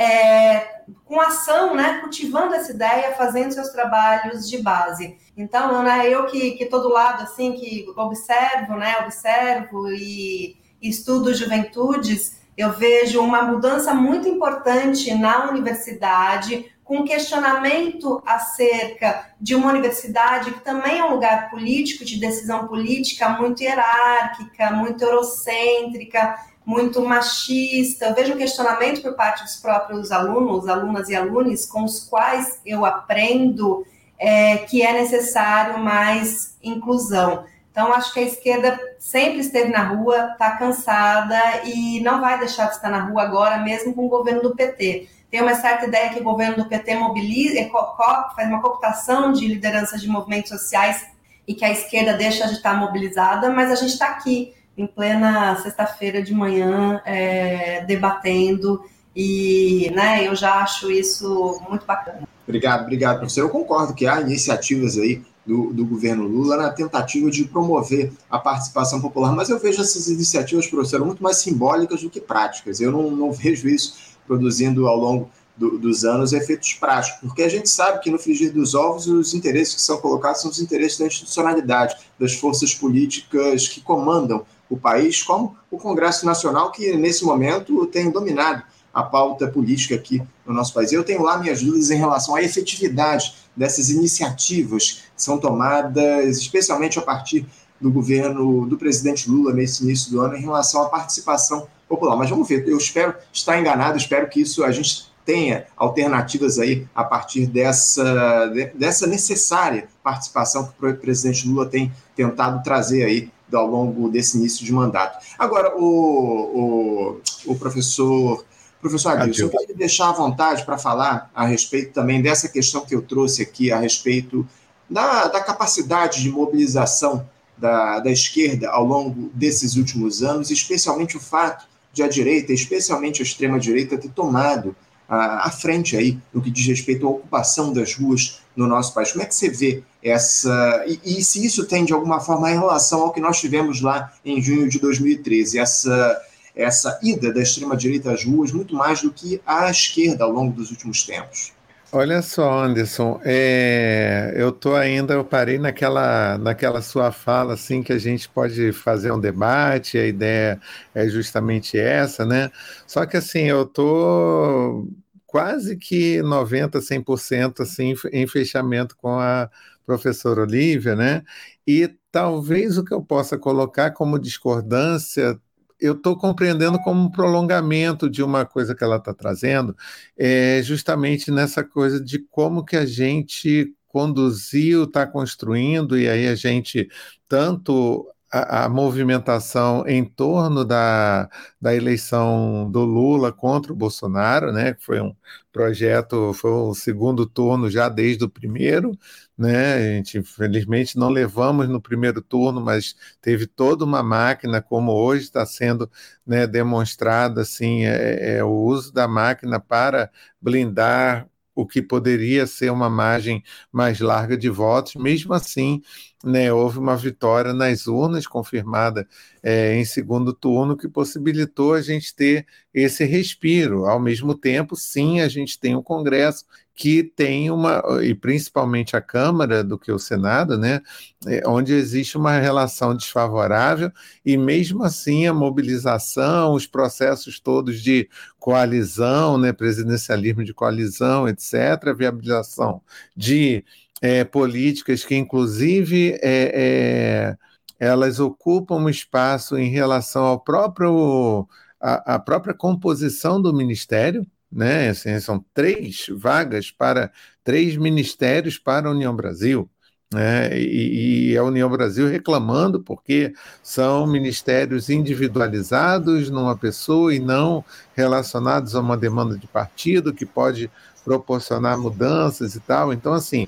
é, com ação, né, cultivando essa ideia, fazendo seus trabalhos de base. Então, Ana, eu que estou do lado, assim, que observo, né, observo e estudo juventudes, eu vejo uma mudança muito importante na universidade, com questionamento acerca de uma universidade que também é um lugar político, de decisão política muito hierárquica, muito eurocêntrica, muito machista. Eu vejo um questionamento por parte dos próprios alunos, alunas e alunos com os quais eu aprendo é, que é necessário mais inclusão. Então, acho que a esquerda sempre esteve na rua, está cansada e não vai deixar de estar na rua agora, mesmo com o governo do PT. Tem uma certa ideia que o governo do PT mobiliza, é, faz uma cooptação de lideranças de movimentos sociais e que a esquerda deixa de estar mobilizada, mas a gente está aqui em plena sexta-feira de manhã, é, debatendo, e né, eu já acho isso muito bacana. Obrigado, obrigado, professor. Eu concordo que há iniciativas aí do, do, governo Lula na tentativa de promover a participação popular, mas eu vejo essas iniciativas, professor, muito mais simbólicas do que práticas. Eu não, não vejo isso produzindo ao longo do, dos anos efeitos práticos, porque a gente sabe que no frigir dos ovos os interesses que são colocados são os interesses da institucionalidade, das forças políticas que comandam o país, como o Congresso Nacional, que nesse momento tem dominado a pauta política aqui no nosso país. Eu tenho lá minhas dúvidas em relação à efetividade dessas iniciativas que são tomadas, especialmente a partir do governo do presidente Lula nesse início do ano, em relação à participação popular. Mas vamos ver, eu espero estar enganado, espero que isso a gente tenha alternativas aí a partir dessa, dessa necessária participação que o presidente Lula tem tentado trazer aí ao longo desse início de mandato. Agora, o, o, o professor professor Adilson, eu queria deixar à vontade para falar a respeito também dessa questão que eu trouxe aqui, a respeito da, da capacidade de mobilização da, da esquerda ao longo desses últimos anos, especialmente o fato de a direita, especialmente a extrema-direita, ter tomado à frente aí no que diz respeito à ocupação das ruas no nosso país. Como é que você vê essa. E, e, se isso tem, de alguma forma, relação ao que nós tivemos lá em junho de 2013, essa, essa ida da extrema-direita às ruas, muito mais do que à esquerda ao longo dos últimos tempos? Olha só, Anderson, é, eu tô ainda, eu parei naquela, naquela sua fala, assim, que a gente pode fazer um debate, a ideia é justamente essa, né? Só que, assim, eu tô quase que 90%, 100% assim, em fechamento com a professora Olivia, né? E talvez o que eu possa colocar como discordância eu estou compreendendo como um prolongamento de uma coisa que ela está trazendo, é justamente nessa coisa de como que a gente conduziu, está construindo, e aí a gente tanto a, a, movimentação em torno da, da eleição do Lula contra o Bolsonaro, né, foi um projeto, foi o segundo turno já desde o primeiro, né, a gente infelizmente não levamos no primeiro turno, mas teve toda uma máquina, como hoje está sendo né, demonstrado, assim, é, é o uso da máquina para blindar o que poderia ser uma margem mais larga de votos, mesmo assim, né, houve uma vitória nas urnas confirmada é, em segundo turno que possibilitou a gente ter esse respiro. Ao mesmo tempo, sim, a gente tem um Congresso que tem uma, e principalmente a Câmara do que o Senado, né, é, onde existe uma relação desfavorável, e mesmo assim a mobilização, os processos todos de coalizão, né, presidencialismo de coalizão, etc., viabilização de é, políticas que, inclusive, é, é, elas ocupam um espaço em relação ao próprio a, a própria composição do ministério, né? Assim, são três vagas para três ministérios para a União Brasil. Né? E, e, a União Brasil reclamando porque são ministérios individualizados numa pessoa e não relacionados a uma demanda de partido que pode proporcionar mudanças e tal. Então, assim,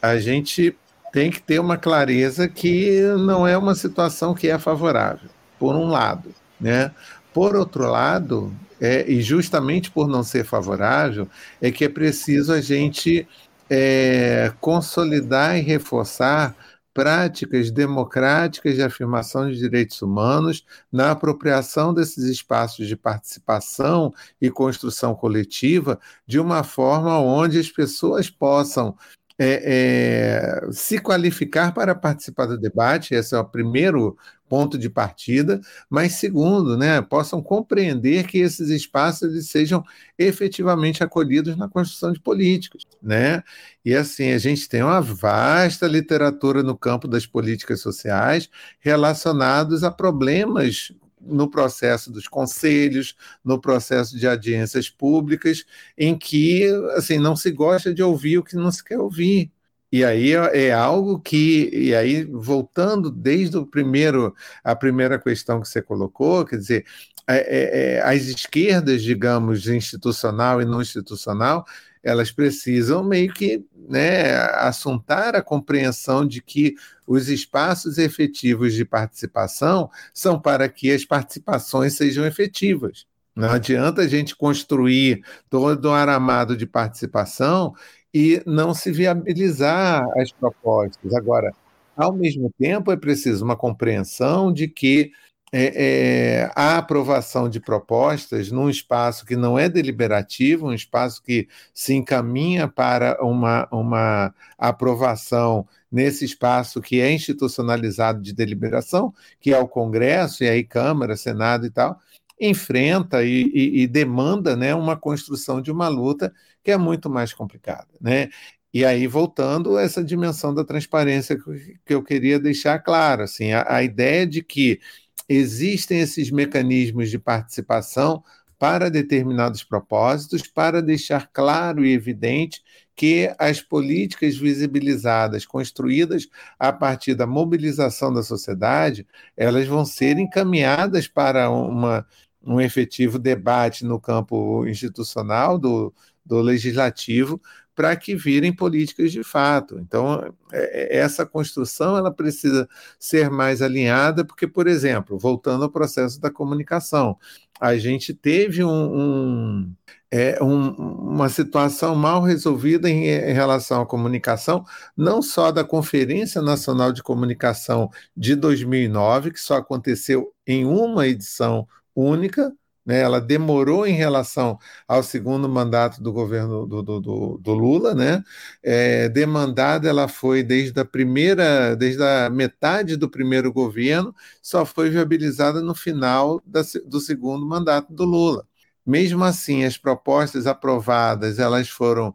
a gente tem que ter uma clareza que não é uma situação que é favorável, por um lado. Né? Por outro lado, é, e justamente por não ser favorável, é que é preciso a gente é, consolidar e reforçar práticas democráticas de afirmação de direitos humanos na apropriação desses espaços de participação e construção coletiva de uma forma onde as pessoas possam é, é, se qualificar para participar do debate, esse é o primeiro ponto de partida, mas segundo, né, possam compreender que esses espaços sejam efetivamente acolhidos na construção de políticas, né? E assim, a gente tem uma vasta literatura no campo das políticas sociais relacionados a problemas no processo dos conselhos, no processo de audiências públicas, em que assim não se gosta de ouvir o que não se quer ouvir. E aí é, algo que, e aí voltando desde o primeiro, a primeira questão que você colocou, quer dizer, é, é, é as esquerdas, digamos, institucional e não institucional, elas precisam meio que né, assuntar a compreensão de que os espaços efetivos de participação são para que as participações sejam efetivas. Não adianta a gente construir todo um aramado de participação e não se viabilizar as propostas. Agora, ao mesmo tempo, é preciso uma compreensão de que é, é, a aprovação de propostas num espaço que não é deliberativo, um espaço que se encaminha para uma, uma aprovação nesse espaço que é institucionalizado de deliberação, que é o Congresso, e aí Câmara, Senado e tal, enfrenta e, e, e demanda né, uma construção de uma luta que é muito mais complicada. Né? E aí, voltando a essa dimensão da transparência que eu queria deixar claro, assim, a, a ideia de que existem esses mecanismos de participação para determinados propósitos, para deixar claro e evidente que as políticas visibilizadas, construídas a partir da mobilização da sociedade, elas vão ser encaminhadas para uma, um efetivo debate no campo institucional do, do legislativo, para que virem políticas de fato. Então, é, é, essa construção ela precisa ser mais alinhada, porque, por exemplo, voltando ao processo da comunicação, a gente teve um, um, é, um, uma situação mal resolvida em, em, relação à comunicação, não só da Conferência Nacional de Comunicação de 2009, que só aconteceu em uma edição única, né, ela demorou em relação ao segundo mandato do governo do, do, do, do Lula, né? É, demandada ela foi desde a primeira, desde a metade do primeiro governo, só foi viabilizada no final da, do segundo mandato do Lula. Mesmo assim, as propostas aprovadas elas foram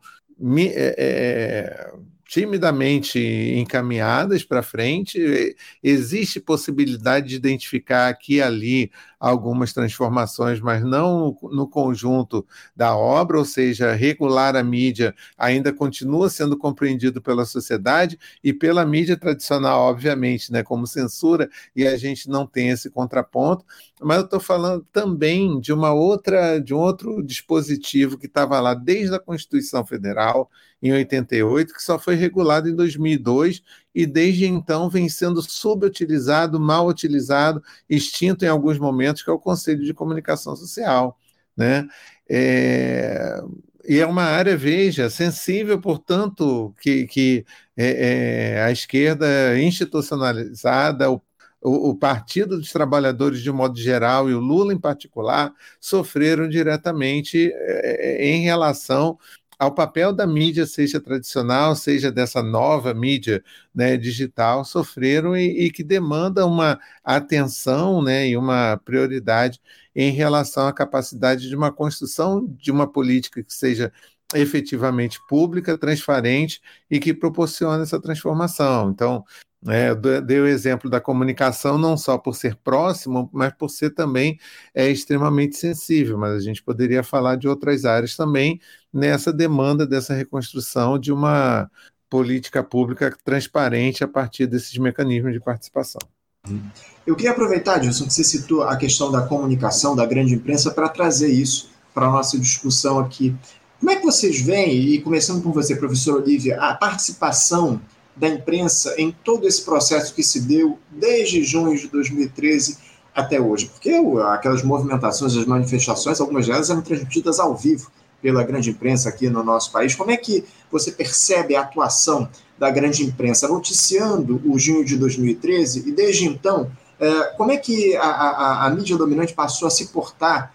é, é, timidamente encaminhadas para frente. Existe possibilidade de identificar aqui e ali algumas transformações, mas não no conjunto da obra, ou seja, regular a mídia ainda continua sendo compreendido pela sociedade e pela mídia tradicional, obviamente, né, como censura, e a gente não tem esse contraponto. Mas eu estou falando também de uma outra, de um outro dispositivo que estava lá desde a Constituição Federal em 88, que só foi regulado em 2002 e desde então vem sendo subutilizado, mal utilizado, extinto em alguns momentos, que é o Conselho de Comunicação Social. Né? É, e é uma área, veja, sensível, portanto, que, que é, é, a esquerda institucionalizada, o, o, Partido dos Trabalhadores de modo geral e o Lula em particular sofreram diretamente é, em relação ao papel da mídia, seja tradicional, seja dessa nova mídia né, digital, sofreram e, e, que demanda uma atenção né, e uma prioridade em relação à capacidade de uma construção de uma política que seja efetivamente pública, transparente e que proporcione essa transformação. Então, é, dei o exemplo da comunicação não só por ser próximo, mas por ser também é, extremamente sensível. Mas a gente poderia falar de outras áreas também nessa demanda dessa reconstrução de uma política pública transparente a partir desses mecanismos de participação. Eu queria aproveitar, Dilson, que você citou a questão da comunicação, da grande imprensa, para trazer isso para a nossa discussão aqui Como é que vocês veem, e começando com você, professor Olivia, a participação da imprensa em todo esse processo que se deu desde junho de 2013 até hoje? Porque aquelas movimentações, as manifestações, algumas delas eram transmitidas ao vivo pela grande imprensa aqui no nosso país. Como é que você percebe a atuação da grande imprensa noticiando o junho de 2013 e desde então, é, como é que a, a, a mídia dominante passou a se portar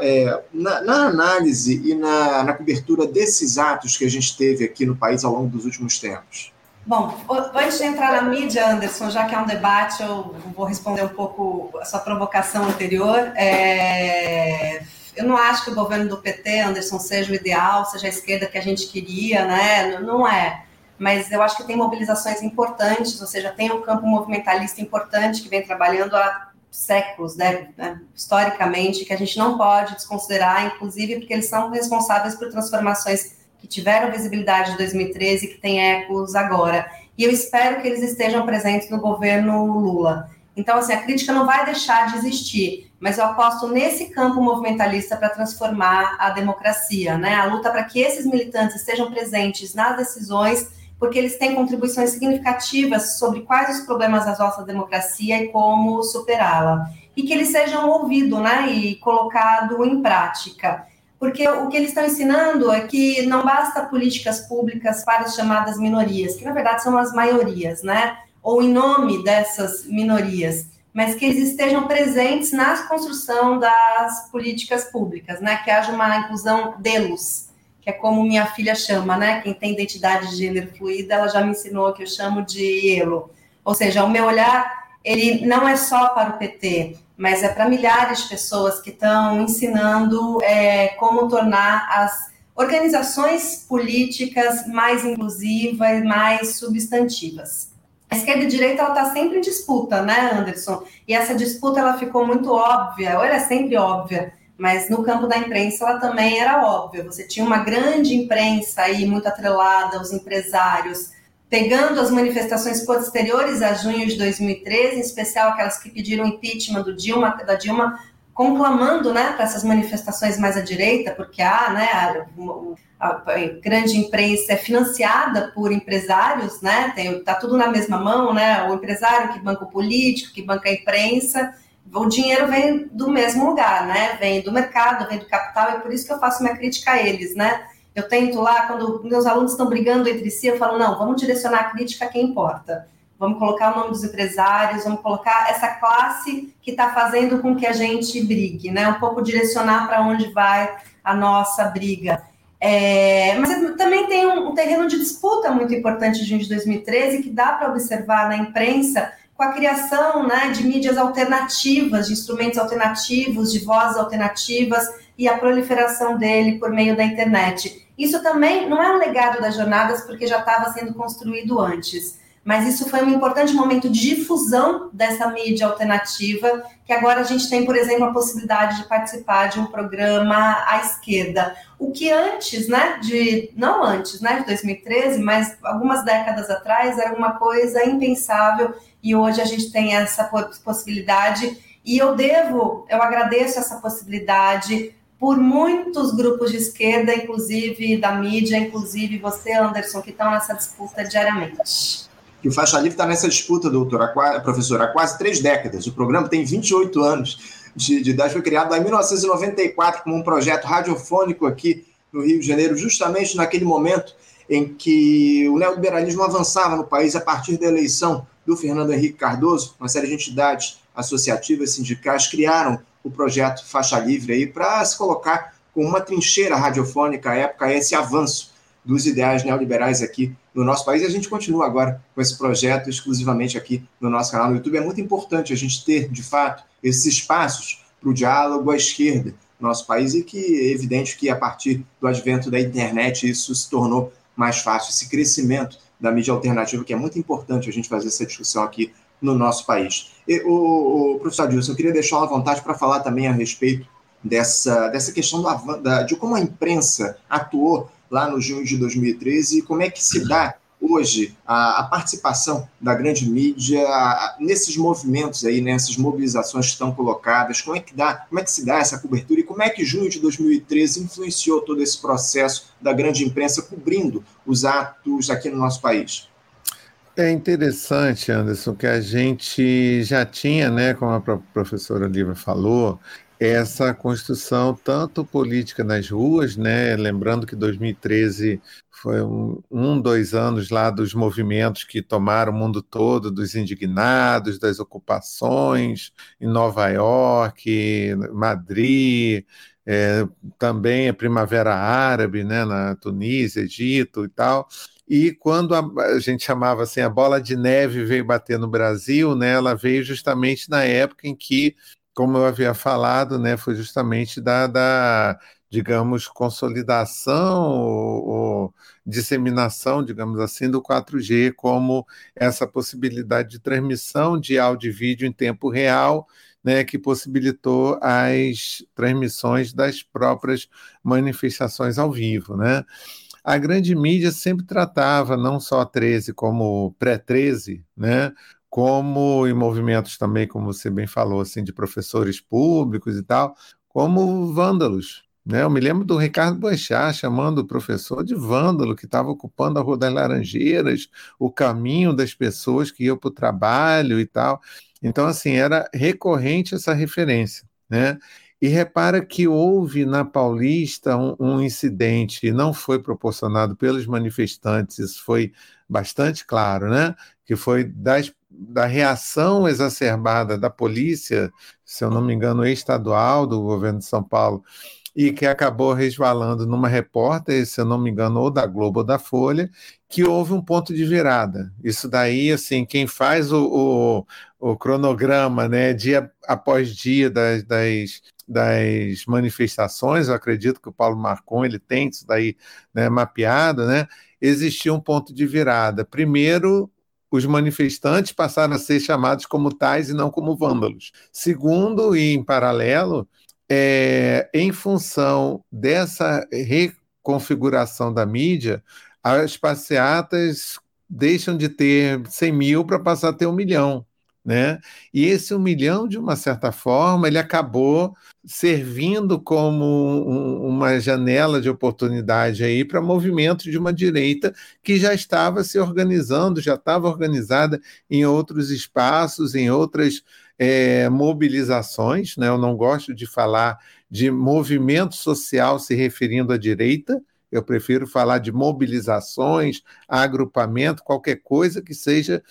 é, na, na, análise e na, na cobertura desses atos que a gente teve aqui no país ao longo dos últimos tempos? Bom, antes de entrar na mídia, Anderson, já que é um debate, eu vou responder um pouco a sua provocação anterior. É, eu não acho que o governo do PT, Anderson, seja o ideal, seja a esquerda que a gente queria, né? Não é. Mas eu acho que tem mobilizações importantes, ou seja, tem um campo movimentalista importante que vem trabalhando há séculos, né? historicamente, que a gente não pode desconsiderar, inclusive porque eles são responsáveis por transformações que tiveram visibilidade em 2013 e que têm ecos agora. E eu espero que eles estejam presentes no governo Lula. Então, assim, a crítica não vai deixar de existir, mas eu aposto nesse campo movimentalista para transformar a democracia, né? A luta para que esses militantes estejam presentes nas decisões, porque eles têm contribuições significativas sobre quais os problemas da nossa democracia e como superá-la. E que eles sejam ouvidos, né? E colocado em prática. Porque o que eles estão ensinando é que não basta políticas públicas para as chamadas minorias, que na verdade são as maiorias, né? ou em nome dessas minorias, mas que eles estejam presentes na construção das políticas públicas, né? Que haja uma inclusão delos, que é como minha filha chama, né? Quem tem identidade de gênero fluida, ela já me ensinou que eu chamo de elo. Ou seja, o meu olhar, ele não é só para o PT, mas é para milhares de pessoas que estão ensinando é, como tornar as organizações políticas mais inclusivas, mais substantivas. A esquerda e a direita está sempre em disputa, né, Anderson? E essa disputa ela ficou muito óbvia, ou ela é sempre óbvia, mas no campo da imprensa ela também era óbvia. Você tinha uma grande imprensa aí, muito atrelada aos empresários, pegando as manifestações posteriores a junho de 2013, em especial aquelas que pediram impeachment do Dilma, da Dilma, conclamando né, para essas manifestações mais à direita, porque há né, a, a, a, grande imprensa é financiada por empresários, né, está tudo na mesma mão, né, o empresário que banca o político, que banca a imprensa, o dinheiro vem do mesmo lugar, né, vem do mercado, vem do capital, e por isso que eu faço minha crítica a eles, né, eu tento lá, quando meus alunos estão brigando entre si, eu falo, não, vamos direcionar a crítica a quem importa vamos colocar o nome dos empresários, vamos colocar essa classe que está fazendo com que a gente brigue, né? Um pouco direcionar para onde vai a nossa briga. É, mas também tem um, um, terreno de disputa muito importante de 2013 que dá para observar na imprensa com a criação né, de mídias alternativas, de instrumentos alternativos, de vozes alternativas e a proliferação dele por meio da internet. Isso também não é um legado das jornadas, porque já estava sendo construído antes mas isso foi um importante momento de difusão dessa mídia alternativa, que agora a gente tem, por exemplo, a possibilidade de participar de um programa à esquerda. O que antes, né, de não antes, né, de 2013, mas algumas décadas atrás era uma coisa impensável e hoje a gente tem essa possibilidade e eu devo, eu agradeço essa possibilidade por muitos grupos de esquerda, inclusive da mídia, inclusive você, Anderson, que estão nessa disputa diariamente. Que o Faixa Livre está nessa disputa, doutora, professora, há quase três décadas. O programa tem 28 anos de, de idade, foi criado em 1994 como um projeto radiofônico aqui no Rio de Janeiro, justamente naquele momento em que o neoliberalismo avançava no país a partir da eleição do Fernando Henrique Cardoso, uma série de entidades associativas sindicais criaram o projeto Faixa Livre aí para se colocar com uma trincheira radiofônica à época esse avanço dos ideais neoliberais aqui no nosso país. E a gente continua agora com esse projeto exclusivamente aqui no nosso canal no YouTube. É muito importante a gente ter, de fato, esses espaços para o diálogo à esquerda no nosso país e que é evidente que a partir do advento da internet isso se tornou mais fácil, esse crescimento da mídia alternativa, que é muito importante a gente fazer essa discussão aqui no nosso país. E, o, o professor Dilson, eu queria deixar à vontade para falar também a respeito dessa, dessa questão do, da, de como a imprensa atuou lá no junho de 2013 e como é que se dá hoje a, a, participação da grande mídia nesses movimentos aí, nessas mobilizações que estão colocadas? Como é que dá, como é que se dá essa cobertura e como é que junho de 2013 influenciou todo esse processo da grande imprensa cobrindo os atos aqui no nosso país? É interessante, Anderson, que a gente já tinha, né, como a professora Lívia falou, essa construção tanto política nas ruas, né? Lembrando que 2013 foi um, um, dois anos lá dos movimentos que tomaram o mundo todo, dos indignados, das ocupações em Nova York, Madrid, é, também a Primavera Árabe, né? Na Tunísia, Egito e tal. E quando a, a, gente chamava assim, a bola de neve veio bater no Brasil, né, ela veio justamente na época em que como eu havia falado, né, foi justamente da, da digamos, consolidação ou, ou, disseminação, digamos assim, do 4G como essa possibilidade de transmissão de áudio e vídeo em tempo real, né, que possibilitou as transmissões das próprias manifestações ao vivo, né? A grande mídia sempre tratava não só a 13 como pré-13, né, como em movimentos também, como você bem falou, assim, de professores públicos e tal, como vândalos. Né? Eu me lembro do Ricardo Boechat chamando o professor de vândalo, que estava ocupando a Rua das Laranjeiras, o caminho das pessoas que iam para o trabalho e tal. Então, assim, era recorrente essa referência. Né? E repara que houve na Paulista um, um, incidente, não foi proporcionado pelos manifestantes, isso foi bastante claro, né? Que foi das da reação exacerbada da polícia, se eu não me engano, estadual do governo de São Paulo, e que acabou resvalando numa repórter, se eu não me engano, ou da Globo ou da Folha, que houve um ponto de virada. Isso daí, assim, quem faz o, o, o cronograma, né, dia após dia das, das, das, manifestações, eu acredito que o Paulo Marcon ele tem isso daí né, mapeado, né, existiu um ponto de virada. Primeiro, os manifestantes passaram a ser chamados como tais e não como vândalos. Segundo, e em paralelo, é, em função dessa reconfiguração da mídia, as passeatas deixam de ter 100 mil para passar a ter um milhão né? E esse um milhão, de uma certa forma, ele acabou servindo como um, uma janela de oportunidade aí para movimentos de uma direita que já estava se organizando, já estava organizada em outros espaços, em outras é, mobilizações. Né? Eu não gosto de falar de movimento social se referindo à direita. Eu prefiro falar de mobilizações, agrupamento, qualquer coisa que seja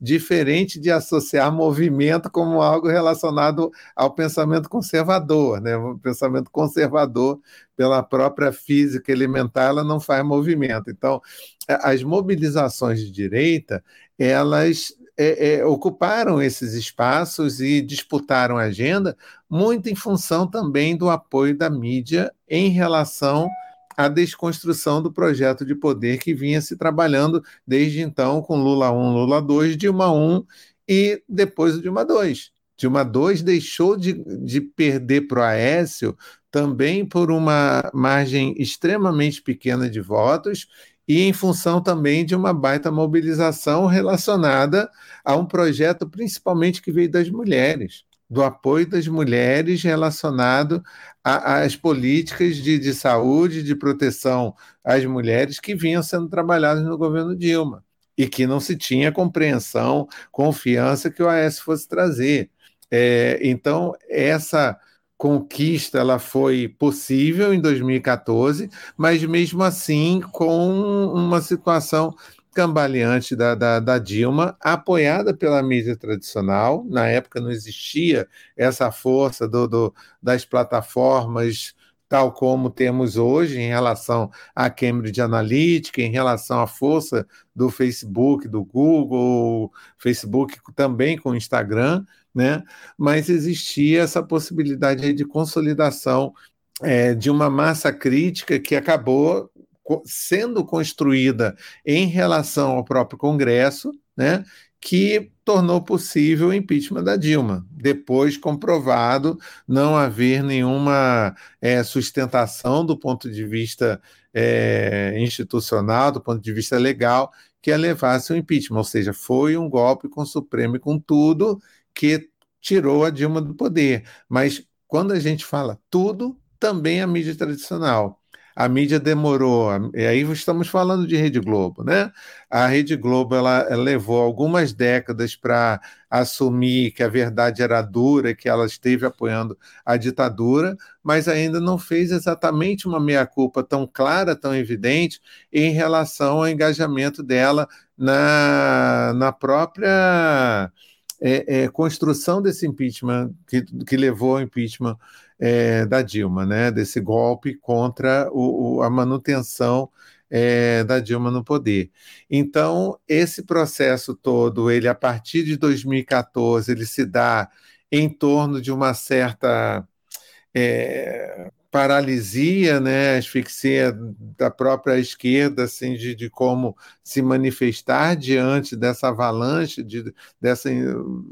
diferente de associar movimento como algo relacionado ao pensamento conservador, né? O pensamento conservador, pela própria física elementar, ela não faz movimento. Então, as mobilizações de direita, elas é, é, ocuparam esses espaços e disputaram a agenda muito em função também do apoio da mídia em relação a desconstrução do projeto de poder que vinha se trabalhando desde então com Lula 1, Lula 2, Dilma 1 e depois o Dilma 2. Dilma 2 deixou de, de perder para o Aécio também por uma margem extremamente pequena de votos e em função também de uma baita mobilização relacionada a um projeto principalmente que veio das mulheres do apoio das mulheres relacionado às políticas de, de saúde, de proteção às mulheres que vinham sendo trabalhadas no governo Dilma e que não se tinha compreensão, confiança que o AS fosse trazer. É, então, essa conquista ela foi possível em 2014, mas mesmo assim com uma situação cambaleante da, da, da, Dilma, apoiada pela mídia tradicional. Na época não existia essa força do, do, das plataformas tal como temos hoje em relação à Cambridge Analytica, em relação à força do Facebook, do Google, Facebook também com o Instagram, né? Mas existia essa possibilidade de consolidação é, de uma massa crítica que acabou sendo construída em relação ao próprio Congresso, né? que tornou possível o impeachment da Dilma. Depois comprovado não haver nenhuma é, sustentação do ponto de vista é, institucional, do ponto de vista legal, que a levasse ao impeachment. Ou seja, foi um golpe com o Supremo e com tudo que tirou a Dilma do poder. Mas quando a gente fala tudo, também a mídia tradicional. A mídia demorou, e aí estamos falando de Rede Globo, né? A Rede Globo ela, levou algumas décadas para assumir que a verdade era dura, que ela esteve apoiando a ditadura, mas ainda não fez exatamente uma meia-culpa tão clara, tão evidente, em relação ao engajamento dela na, na própria é, é, construção desse impeachment, que, que levou ao impeachment é, da Dilma, né, desse golpe contra o, o, a manutenção é, da Dilma no poder. Então, esse processo todo, ele a partir de 2014, ele se dá em torno de uma certa é, paralisia, né, asfixia da própria esquerda, assim, de, de como se manifestar diante dessa avalanche, de, dessa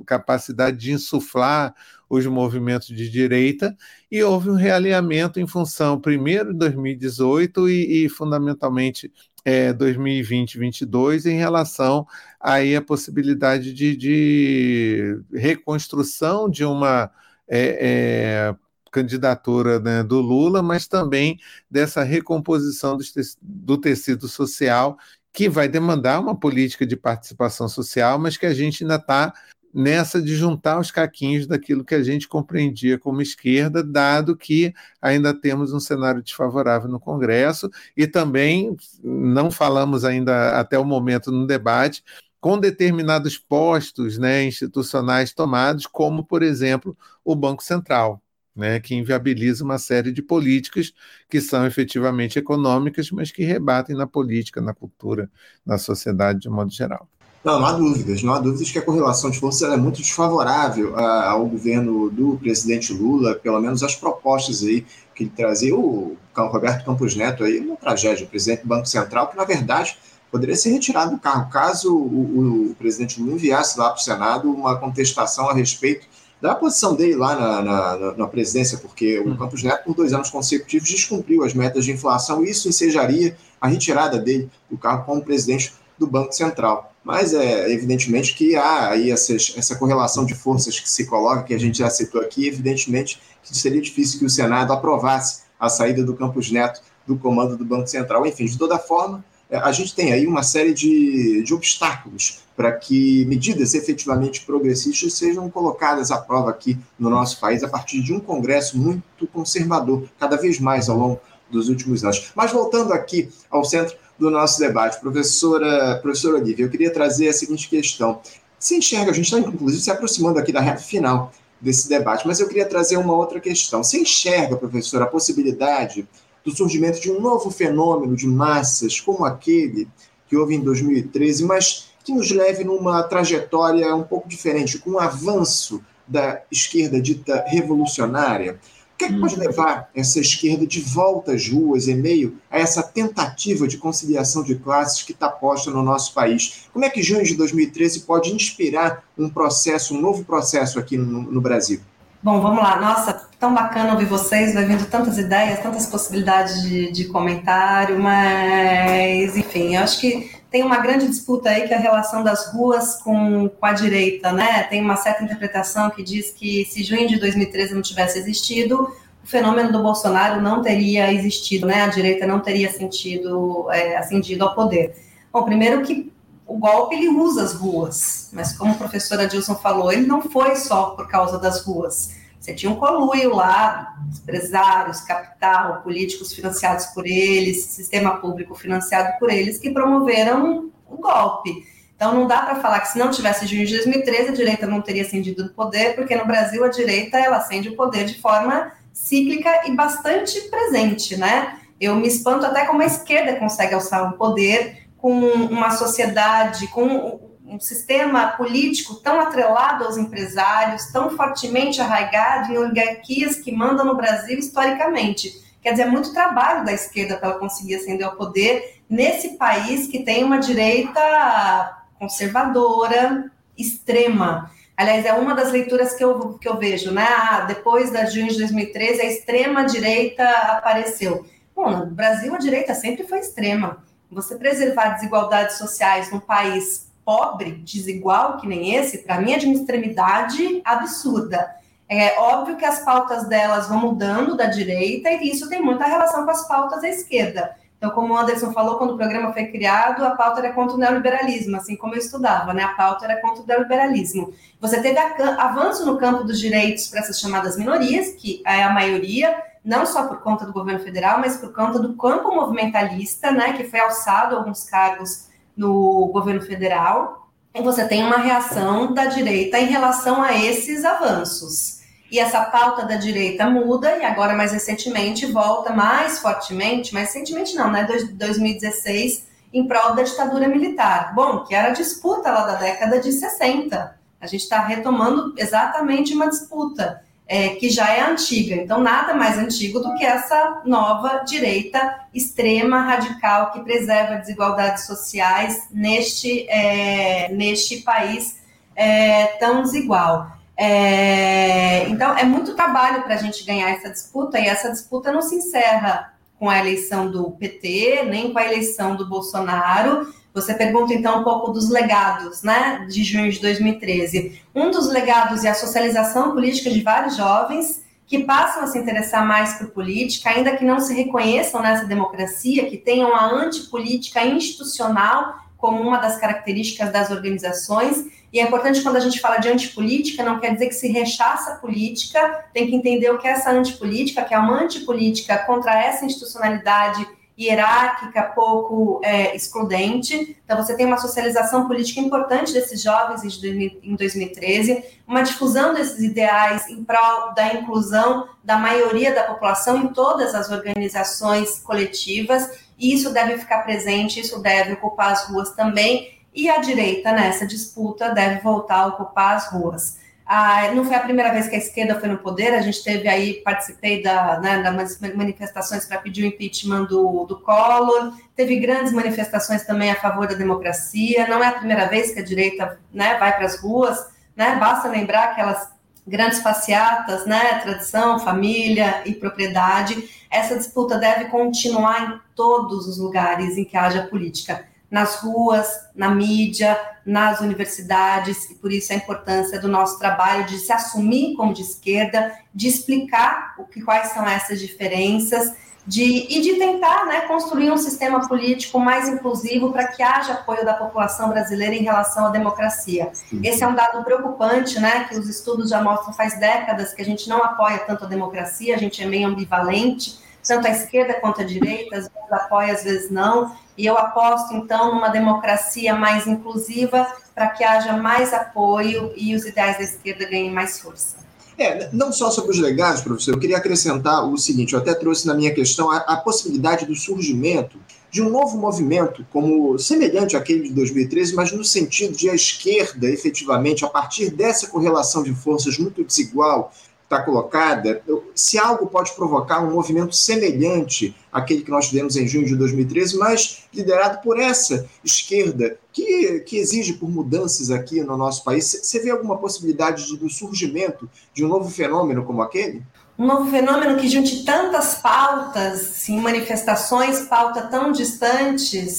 capacidade de insuflar os movimentos de direita, e houve um realinhamento em função, primeiro, de 2018 e, e fundamentalmente, é, 2020 2022 em relação aí à possibilidade de, de reconstrução de uma é, é, candidatura né, do Lula, mas também dessa recomposição do, do tecido social, que vai demandar uma política de participação social, mas que a gente ainda está nessa de juntar os caquinhos daquilo que a gente compreendia como esquerda, dado que ainda temos um cenário desfavorável no Congresso e também não falamos ainda até o momento no debate com determinados postos né, institucionais tomados, como, por exemplo, o Banco Central né, que inviabiliza uma série de políticas que são efetivamente econômicas, mas que rebatem na política, na cultura, na sociedade de modo geral. Não, não há dúvidas, não há dúvidas que a correlação de forças é muito desfavorável ao governo do presidente Lula, pelo menos as propostas aí que ele trazia, o Roberto Campos Neto aí, uma tragédia, o presidente do Banco Central, que na verdade poderia ser retirado do cargo, caso o, o presidente Lula enviasse lá para o Senado uma contestação a respeito da posição dele lá na, na, na presidência, porque o hum. Campos Neto, por dois anos consecutivos, descumpriu as metas de inflação e isso ensejaria a retirada dele do cargo como presidente do Banco Central. Mas é evidentemente que há aí essa, essa correlação de forças que se coloca, que a gente já citou aqui, evidentemente que seria difícil que o Senado aprovasse a saída do Campos Neto do comando do Banco Central. Enfim, de toda forma, é, a gente tem aí uma série de, de obstáculos para que medidas efetivamente progressistas sejam colocadas à prova aqui no nosso país a partir de um Congresso muito conservador, cada vez mais ao longo dos últimos anos. Mas voltando aqui ao centro do nosso debate, professora, professora Olivia, eu queria trazer a seguinte questão. Se enxerga, a gente está inclusive se aproximando aqui da reta final desse debate, mas eu queria trazer uma outra questão. Se enxerga, professora, a possibilidade do surgimento de um novo fenômeno de massas como aquele que houve em 2013, mas que nos leve numa trajetória um pouco diferente, com um avanço da esquerda dita revolucionária. O que, é que pode uhum. levar essa esquerda de volta às ruas em meio a essa tentativa de conciliação de classes que está posta no nosso país? Como é que junho de 2013 pode inspirar um processo, um novo processo aqui no, no Brasil? Bom, vamos lá. Nossa, tão bacana ouvir vocês, vai vindo tantas ideias, tantas possibilidades de, de comentário, mas, enfim, eu acho que tem uma grande disputa aí que é a relação das ruas com, com a direita, né? Tem uma certa interpretação que diz que se junho de 2013 não tivesse existido, o fenômeno do Bolsonaro não teria existido, né? A direita não teria sentido, é, ascendido ao poder. Bom, primeiro que o golpe ele usa as ruas, mas como o professor Adilson falou, ele não foi só por causa das ruas. Você tinha um conluio lá, empresários, capital, políticos financiados por eles, sistema público financiado por eles, que promoveram o golpe. Então não dá para falar que se não tivesse junho de 2013, a direita não teria ascendido no poder, porque no Brasil a direita ela acende o poder de forma cíclica e bastante presente, né? Eu me espanto até como a esquerda consegue alçar o poder com uma sociedade, com um sistema político tão atrelado aos empresários, tão fortemente arraigado em oligarquias que mandam no Brasil historicamente. Quer dizer, é muito trabalho da esquerda para ela conseguir ascender ao poder nesse país que tem uma direita conservadora, extrema. Aliás, é uma das leituras que eu, que eu vejo, né? Ah, depois da junho de 2013, a extrema-direita apareceu. Bom, no Brasil, a direita sempre foi extrema. Você preservar desigualdades sociais num país pobre, desigual que nem esse, para mim é de uma extremidade absurda. É óbvio que as pautas delas vão mudando da direita e isso tem muita relação com as pautas da esquerda. Então, como o Anderson falou, quando o programa foi criado, a pauta era contra o neoliberalismo, assim como eu estudava, né? A pauta era contra o neoliberalismo. Você teve avanço no campo dos direitos para essas chamadas minorias, que é a maioria, não só por conta do governo federal, mas por conta do campo movimentalista, né? Que foi alçado alguns cargos no governo federal. Você tem uma reação da direita em relação a esses avanços. E essa pauta da direita muda e agora, mais recentemente, volta mais fortemente, mais recentemente não, né? 2016, em prol da ditadura militar. Bom, que era a disputa lá da década de 60. A gente está retomando exatamente uma disputa é, que já é antiga. Então, nada mais antigo do que essa nova direita extrema, radical, que preserva desigualdades sociais neste, é, neste país é, tão desigual. É, então, é muito trabalho para a gente ganhar essa disputa, e essa disputa não se encerra com a eleição do PT, nem com a eleição do Bolsonaro. Você pergunta, então, um pouco dos legados, né, de junho de 2013. Um dos legados é a socialização política de vários jovens que passam a se interessar mais por política, ainda que não se reconheçam nessa democracia, que tenham a antipolítica institucional como uma das características das organizações e é importante quando a gente fala de antipolítica, não quer dizer que se rechaça a política, tem que entender o que é essa antipolítica, que é uma antipolítica contra essa institucionalidade hierárquica, pouco é, excludente. Então, você tem uma socialização política importante desses jovens em 2013, uma difusão desses ideais em prol da inclusão da maioria da população em todas as organizações coletivas, e isso deve ficar presente, isso deve ocupar as ruas também e a direita, nessa disputa, deve voltar a ocupar as ruas. Ah, não foi a primeira vez que a esquerda foi no poder, a gente teve aí, participei da, né, das manifestações para pedir o impeachment do, do Collor, teve grandes manifestações também a favor da democracia, não é a primeira vez que a direita né, vai para as ruas, né, basta lembrar aquelas grandes passeatas, né, tradição, família e propriedade, essa disputa deve continuar em todos os lugares em que haja política nas ruas, na mídia, nas universidades, e por isso a importância do nosso trabalho de se assumir como de esquerda, de explicar o que, quais são essas diferenças, de, e de tentar né, construir um sistema político mais inclusivo para que haja apoio da população brasileira em relação à democracia. Esse é um dado preocupante, né, que os estudos já mostram faz décadas que a gente não apoia tanto a democracia, a gente é meio ambivalente, tanto a esquerda quanto a direita, às vezes apoia, às vezes não, e eu aposto, então, numa democracia mais inclusiva para que haja mais apoio e os ideais da esquerda ganhem mais força. É, não só sobre os legados, professor, eu queria acrescentar o seguinte: eu até trouxe na minha questão a, a possibilidade do surgimento de um novo movimento, como semelhante àquele de 2013, mas no sentido de a esquerda, efetivamente, a partir dessa correlação de forças muito desigual está colocada, se algo pode provocar um movimento semelhante àquele que nós tivemos em junho de 2013, mas liderado por essa esquerda, que, que exige por mudanças aqui no nosso país. Você vê alguma possibilidade de, do surgimento de um novo fenômeno como aquele? Um novo fenômeno que junte tantas pautas, sim, manifestações, pautas tão distantes,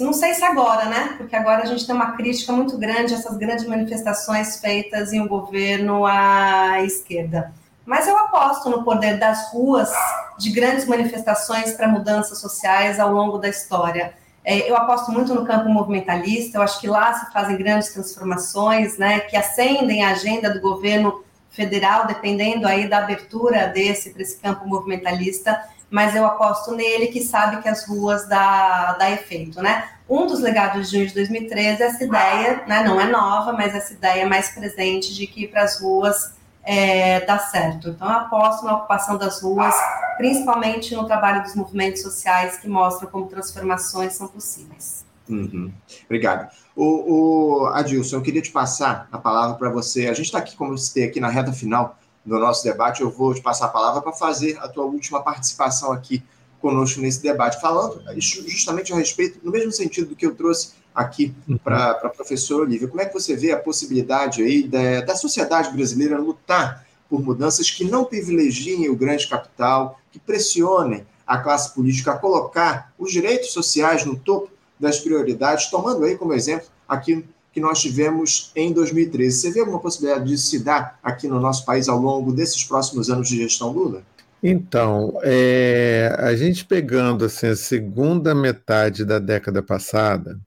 não sei se agora, né? Porque agora a gente tem uma crítica muito grande a essas grandes manifestações feitas em um governo à esquerda. Mas eu aposto no poder das ruas, de grandes manifestações para mudanças sociais ao longo da história. É, eu aposto muito no campo movimentalista, eu acho que lá se fazem grandes transformações, né, que acendem a agenda do governo federal, dependendo aí da abertura desse para esse campo movimentalista mas eu aposto nele que sabe que as ruas dá, dá efeito, né? Um dos legados de junho de 2013 é essa ideia, né, não é nova, mas essa ideia mais presente de que para as ruas é, dá certo. Então, eu aposto na ocupação das ruas, principalmente no trabalho dos movimentos sociais que mostram como transformações são possíveis. Uhum. Obrigado. O, o, Adilson, eu queria te passar a palavra para você. A gente está aqui, como eu citei, aqui na reta final do nosso debate. Eu vou te passar a palavra para fazer a tua última participação aqui conosco nesse debate, falando justamente a respeito, no mesmo sentido do que eu trouxe aqui uhum. para a professora Olivia. Como é que você vê a possibilidade aí da, da sociedade brasileira lutar por mudanças que não privilegiem o grande capital, que pressionem a classe política a colocar os direitos sociais no topo das prioridades, tomando aí como exemplo aquilo que nós tivemos em 2013. Você vê alguma possibilidade de se dar aqui no nosso país ao longo desses próximos anos de gestão Lula? Então, é, a gente pegando assim, a segunda metade da década passada,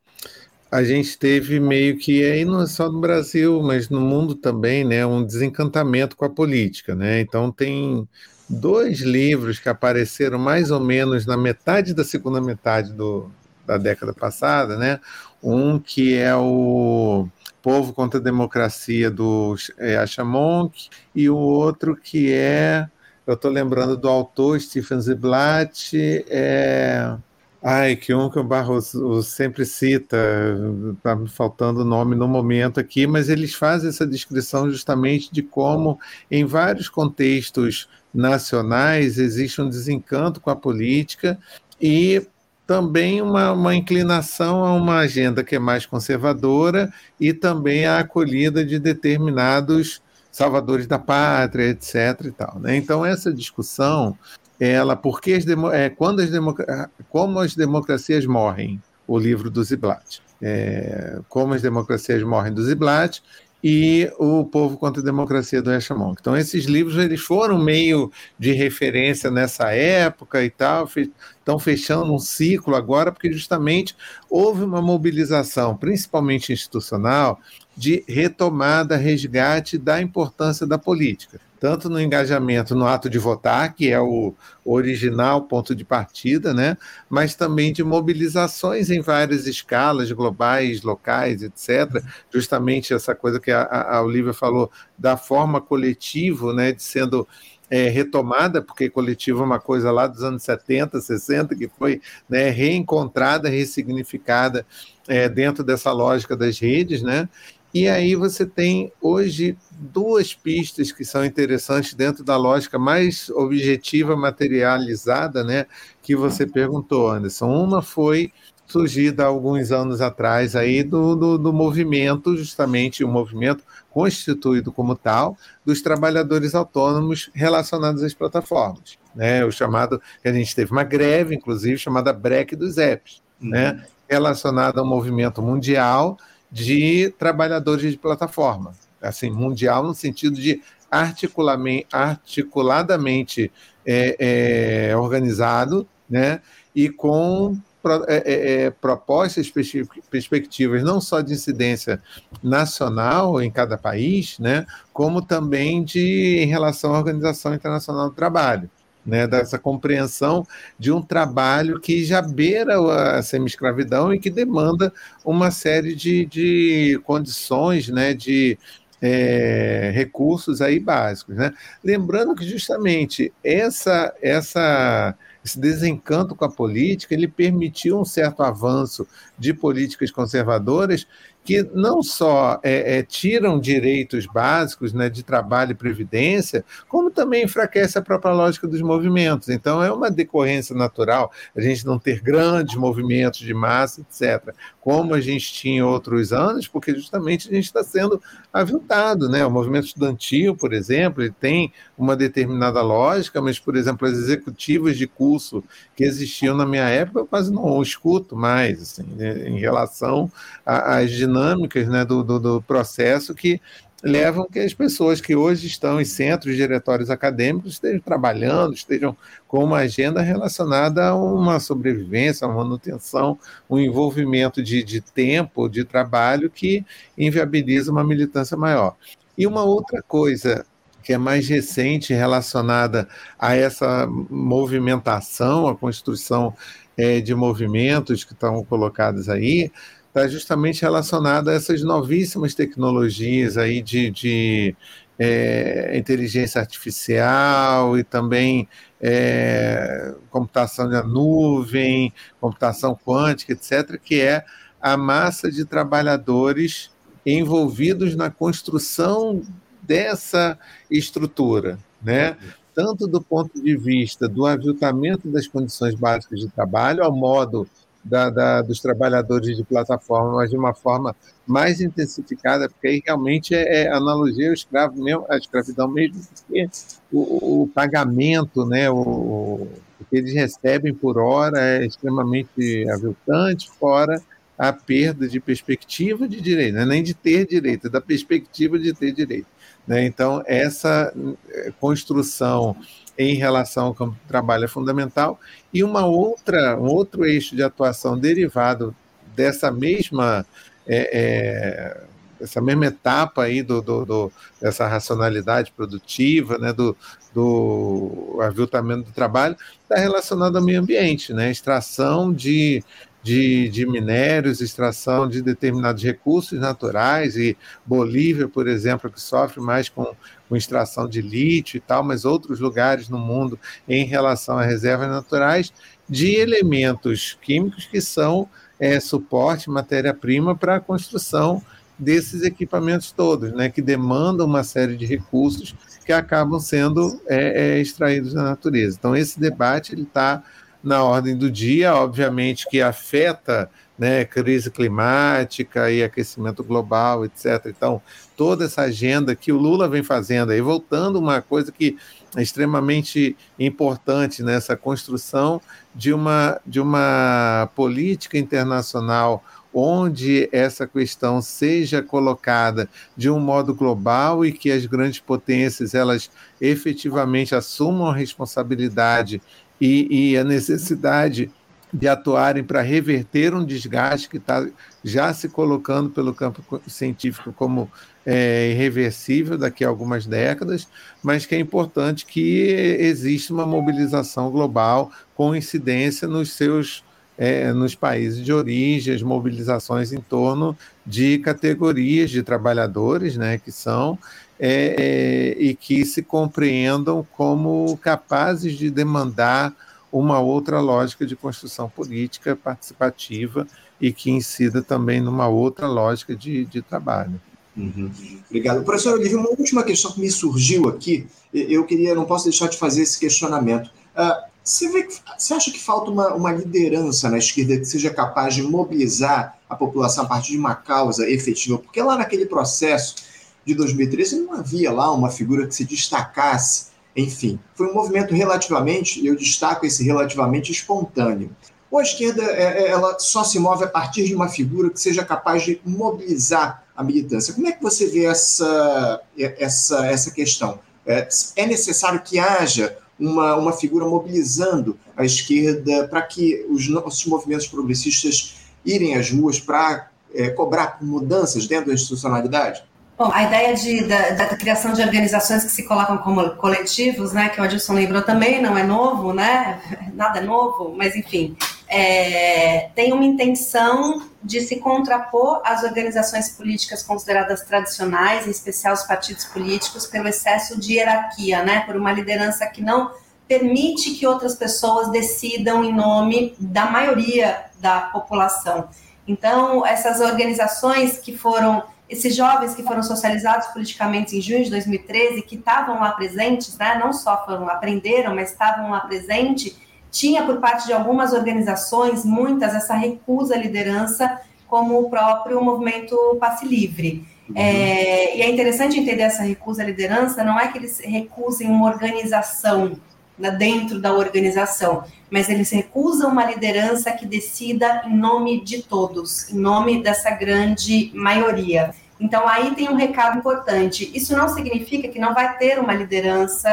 a gente teve meio que, aí não é só no Brasil, mas no mundo também, né, um desencantamento com a política. Né? Então, tem dois livros que apareceram mais ou menos na metade da segunda metade do, da década passada, né? Um que é o Povo contra a Democracia do é, e o outro que é, eu estou lembrando do autor Stephen Ziblatt, é, ai, que um que o Barros sempre cita, está me faltando o nome no momento aqui, mas eles fazem essa descrição justamente de como, em vários contextos nacionais, existe um desencanto com a política e também uma, uma, inclinação a uma agenda que é mais conservadora e também a acolhida de determinados salvadores da pátria, etc. E tal, né? Então, essa discussão, ela, porque as demo, é, quando as como as democracias morrem, o livro do Ziblatt, é, como as democracias morrem do Ziblatt, e o Povo contra a Democracia do Echamon. Então esses livros eles foram meio de referência nessa época e tal, estão fechando um ciclo agora porque justamente houve uma mobilização, principalmente institucional, de retomada, resgate da importância da política tanto no engajamento no ato de votar, que é o original ponto de partida, né? mas também de mobilizações em várias escalas, globais, locais, etc. Justamente essa coisa que a, a Olivia falou, da forma coletiva, né? de sendo é, retomada, porque coletivo é uma coisa lá dos anos 70, 60, que foi né, reencontrada, ressignificada é, dentro dessa lógica das redes, né? E aí você tem hoje duas pistas que são interessantes dentro da lógica mais objetiva, materializada, né? Que você perguntou, Anderson. Uma foi surgida há alguns anos atrás aí do, do, do movimento, justamente o um movimento constituído como tal, dos trabalhadores autônomos relacionados às plataformas. Né? O chamado, que a gente teve uma greve, inclusive, chamada Break dos Apps, uhum. né? relacionada ao movimento mundial de trabalhadores de plataforma, assim, mundial no sentido de articuladamente é, é, organizado, né, e com é, é, é, propostas, perspectivas não só de incidência nacional em cada país, né, como também de em relação à Organização Internacional do Trabalho né, dessa compreensão de um trabalho que já beira a semi-escravidão e que demanda uma série de, de condições, né, de é, recursos aí básicos. Né? Lembrando que justamente essa, essa, esse desencanto com a política ele permitiu um certo avanço de políticas conservadoras que não só é, é, tiram direitos básicos né, de trabalho e previdência, como também enfraquece a própria lógica dos movimentos. Então, é uma decorrência natural a gente não ter grandes movimentos de massa, etc., como a gente tinha outros anos, porque justamente a gente está sendo aviltado. Né? O movimento estudantil, por exemplo, ele tem uma determinada lógica, mas, por exemplo, as executivas de curso que existiam na minha época, eu quase não escuto mais, assim, né, em relação às dinâmicas né, do, do, do processo que levam que as pessoas que hoje estão em centros, diretórios acadêmicos, estejam trabalhando, estejam com uma agenda relacionada a uma sobrevivência, uma manutenção, um envolvimento de, de tempo, de trabalho que inviabiliza uma militância maior. E uma outra coisa que é mais recente relacionada a essa movimentação, a construção é, de movimentos que estão colocados aí, está justamente relacionada a essas novíssimas tecnologias aí de, de é, inteligência artificial e também é, computação na nuvem, computação quântica, etc., que é a massa de trabalhadores envolvidos na construção dessa estrutura, né? tanto do ponto de vista do aviltamento das condições básicas de trabalho, ao modo da, da, dos trabalhadores de plataforma, mas de uma forma mais intensificada, porque aí realmente é, é analogia ao escravo mesmo, a escravidão mesmo, porque o, o pagamento, né, o, o, que eles recebem por hora é extremamente aviltante, fora a perda de perspectiva de direito, né, nem de ter direito, é da perspectiva de ter direito. Né? Então, essa eh, construção em relação ao campo de trabalho é fundamental. E uma outra, um outro eixo de atuação derivado dessa mesma é, é, essa mesma etapa aí do, do, do, dessa racionalidade produtiva, né, do, do aviltamento do trabalho, está relacionado ao meio ambiente, né, extração de, de, de minérios, extração de determinados recursos naturais, e Bolívia, por exemplo, que sofre mais com, com extração de lítio e tal, mas outros lugares no mundo em relação a reservas naturais, de elementos químicos que são é, suporte, matéria-prima para a construção desses equipamentos todos, né, que demandam uma série de recursos que acabam sendo é, é, extraídos da natureza. Então, esse debate está na ordem do dia, obviamente que afeta né, crise climática e aquecimento global, etc. Então, toda essa agenda que o Lula vem fazendo, aí voltando uma coisa que é extremamente importante nessa construção de uma, de uma política internacional onde essa questão seja colocada de um modo global e que as grandes potências elas efetivamente assumam a responsabilidade e, e a necessidade de atuarem para reverter um desgaste que está já se colocando pelo campo científico como é, irreversível daqui a algumas décadas, mas que é importante que exista uma mobilização global com incidência nos seus é, nos países de origem, as mobilizações em torno de categorias de trabalhadores, né, que são é, é, e que se compreendam como capazes de demandar uma outra lógica de construção política participativa e que incida também numa outra lógica de, de trabalho. Uhum. Obrigado. Professor Olivia, uma última questão que me surgiu aqui, eu queria, não posso deixar de fazer esse questionamento. Uh, você, vê, você acha que falta uma, uma liderança na esquerda que seja capaz de mobilizar a população a partir de uma causa efetiva? Porque lá naquele processo de 2013 não havia lá uma figura que se destacasse. Enfim, foi um movimento relativamente, eu destaco esse relativamente espontâneo. Ou a esquerda é, é, ela só se move a partir de uma figura que seja capaz de mobilizar a militância. Como é que você vê essa, essa, essa questão? É, é necessário que haja uma, uma figura mobilizando a esquerda para que os nossos movimentos progressistas irem às ruas para é, cobrar mudanças dentro da institucionalidade? Bom, a ideia de, da, da, criação de organizações que se colocam como coletivos, né, que o Adilson lembrou também, não é novo, né? <laughs> Nada é novo, mas enfim, é, tem uma intenção de se contrapor às organizações políticas consideradas tradicionais, em especial os partidos políticos, pelo excesso de hierarquia, né, por uma liderança que não permite que outras pessoas decidam em nome da maioria da população. Então, essas organizações que foram esses jovens que foram socializados politicamente em junho de 2013, que estavam lá presentes, né, não só foram aprenderam, mas estavam lá presentes, tinha por parte de algumas organizações, muitas, essa recusa à liderança, como o próprio movimento Passe Livre. Uhum. É, e é interessante entender essa recusa à liderança, não é que eles recusem uma organização né, dentro da organização, mas eles recusam uma liderança que decida em nome de todos, em nome dessa grande maioria. Então, aí tem um recado importante. Isso não significa que não vai ter uma liderança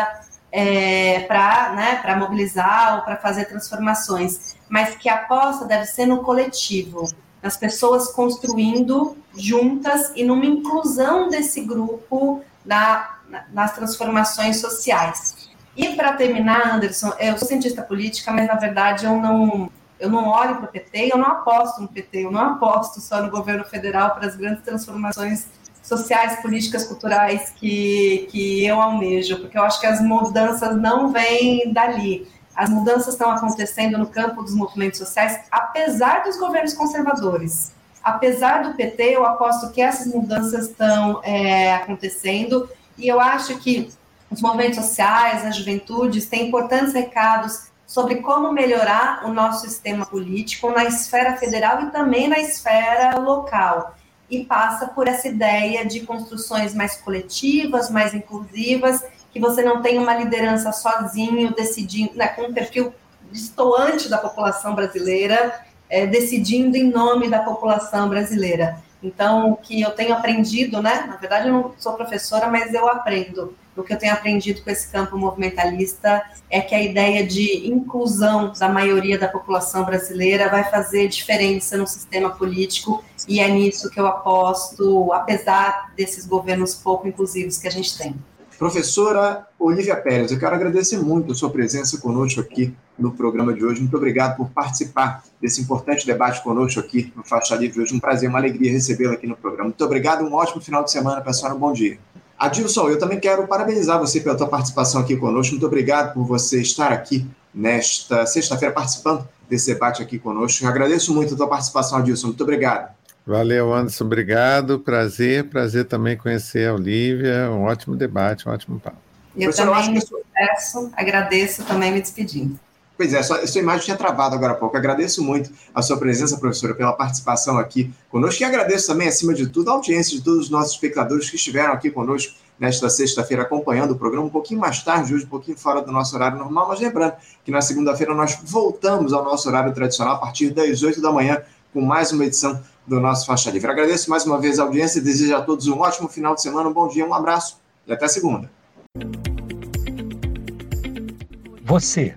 é, para né, mobilizar ou para fazer transformações, mas que a aposta deve ser no coletivo, nas pessoas construindo juntas e numa inclusão desse grupo na, nas transformações sociais. E para terminar, Anderson, eu sou cientista política, mas na verdade eu não eu não olho para o PT, eu não aposto no PT, eu não aposto só no governo federal para as grandes transformações sociais, políticas, culturais que, que eu almejo, porque eu acho que as mudanças não vêm dali. As mudanças estão acontecendo no campo dos movimentos sociais, apesar dos governos conservadores. Apesar do PT, eu aposto que essas mudanças estão é, acontecendo, e eu acho que os movimentos sociais, as juventudes, têm importantes recados sobre como melhorar o nosso sistema político na esfera federal e também na esfera local. E passa por essa ideia de construções mais coletivas, mais inclusivas, que você não tem uma liderança sozinho, decidindo, né, com um perfil distoante da população brasileira, é, decidindo em nome da população brasileira. Então, o que eu tenho aprendido, né? Na verdade, eu não sou professora, mas eu aprendo. O que eu tenho aprendido com esse campo movimentalista é que a ideia de inclusão da maioria da população brasileira vai fazer diferença no sistema político e é nisso que eu aposto, apesar desses governos pouco inclusivos que a gente tem. Professora Olivia Pérez, eu quero agradecer muito a sua presença conosco aqui no programa de hoje. Muito obrigado por participar desse importante debate conosco aqui no Faixa Livre hoje. Um prazer, uma alegria recebê-la aqui no programa. Muito obrigado, um ótimo final de semana, pessoal. Um bom dia. Adilson, eu também quero parabenizar você pela sua participação aqui conosco. Muito obrigado por você estar aqui nesta sexta-feira participando desse debate aqui conosco. Eu agradeço muito a sua participação, Adilson. Muito obrigado. Valeu, Anderson. Obrigado. Prazer. Prazer também conhecer a Olivia. Um ótimo debate, um ótimo papo. Eu também me sucesso, agradeço também me despedindo. Pois é, sua, sua imagem tinha travado agora há pouco. Agradeço muito a sua presença, professora, pela participação aqui conosco e agradeço também, acima de tudo, a audiência de todos os nossos espectadores que estiveram aqui conosco nesta sexta-feira acompanhando o programa um pouquinho mais tarde, hoje um pouquinho fora do nosso horário normal, mas lembrando que na segunda-feira nós voltamos ao nosso horário tradicional a partir das 8 da manhã com mais uma edição do nosso Faixa Livre. Agradeço mais uma vez a audiência e desejo a todos um ótimo final de semana, um bom dia, um abraço e até segunda. Você,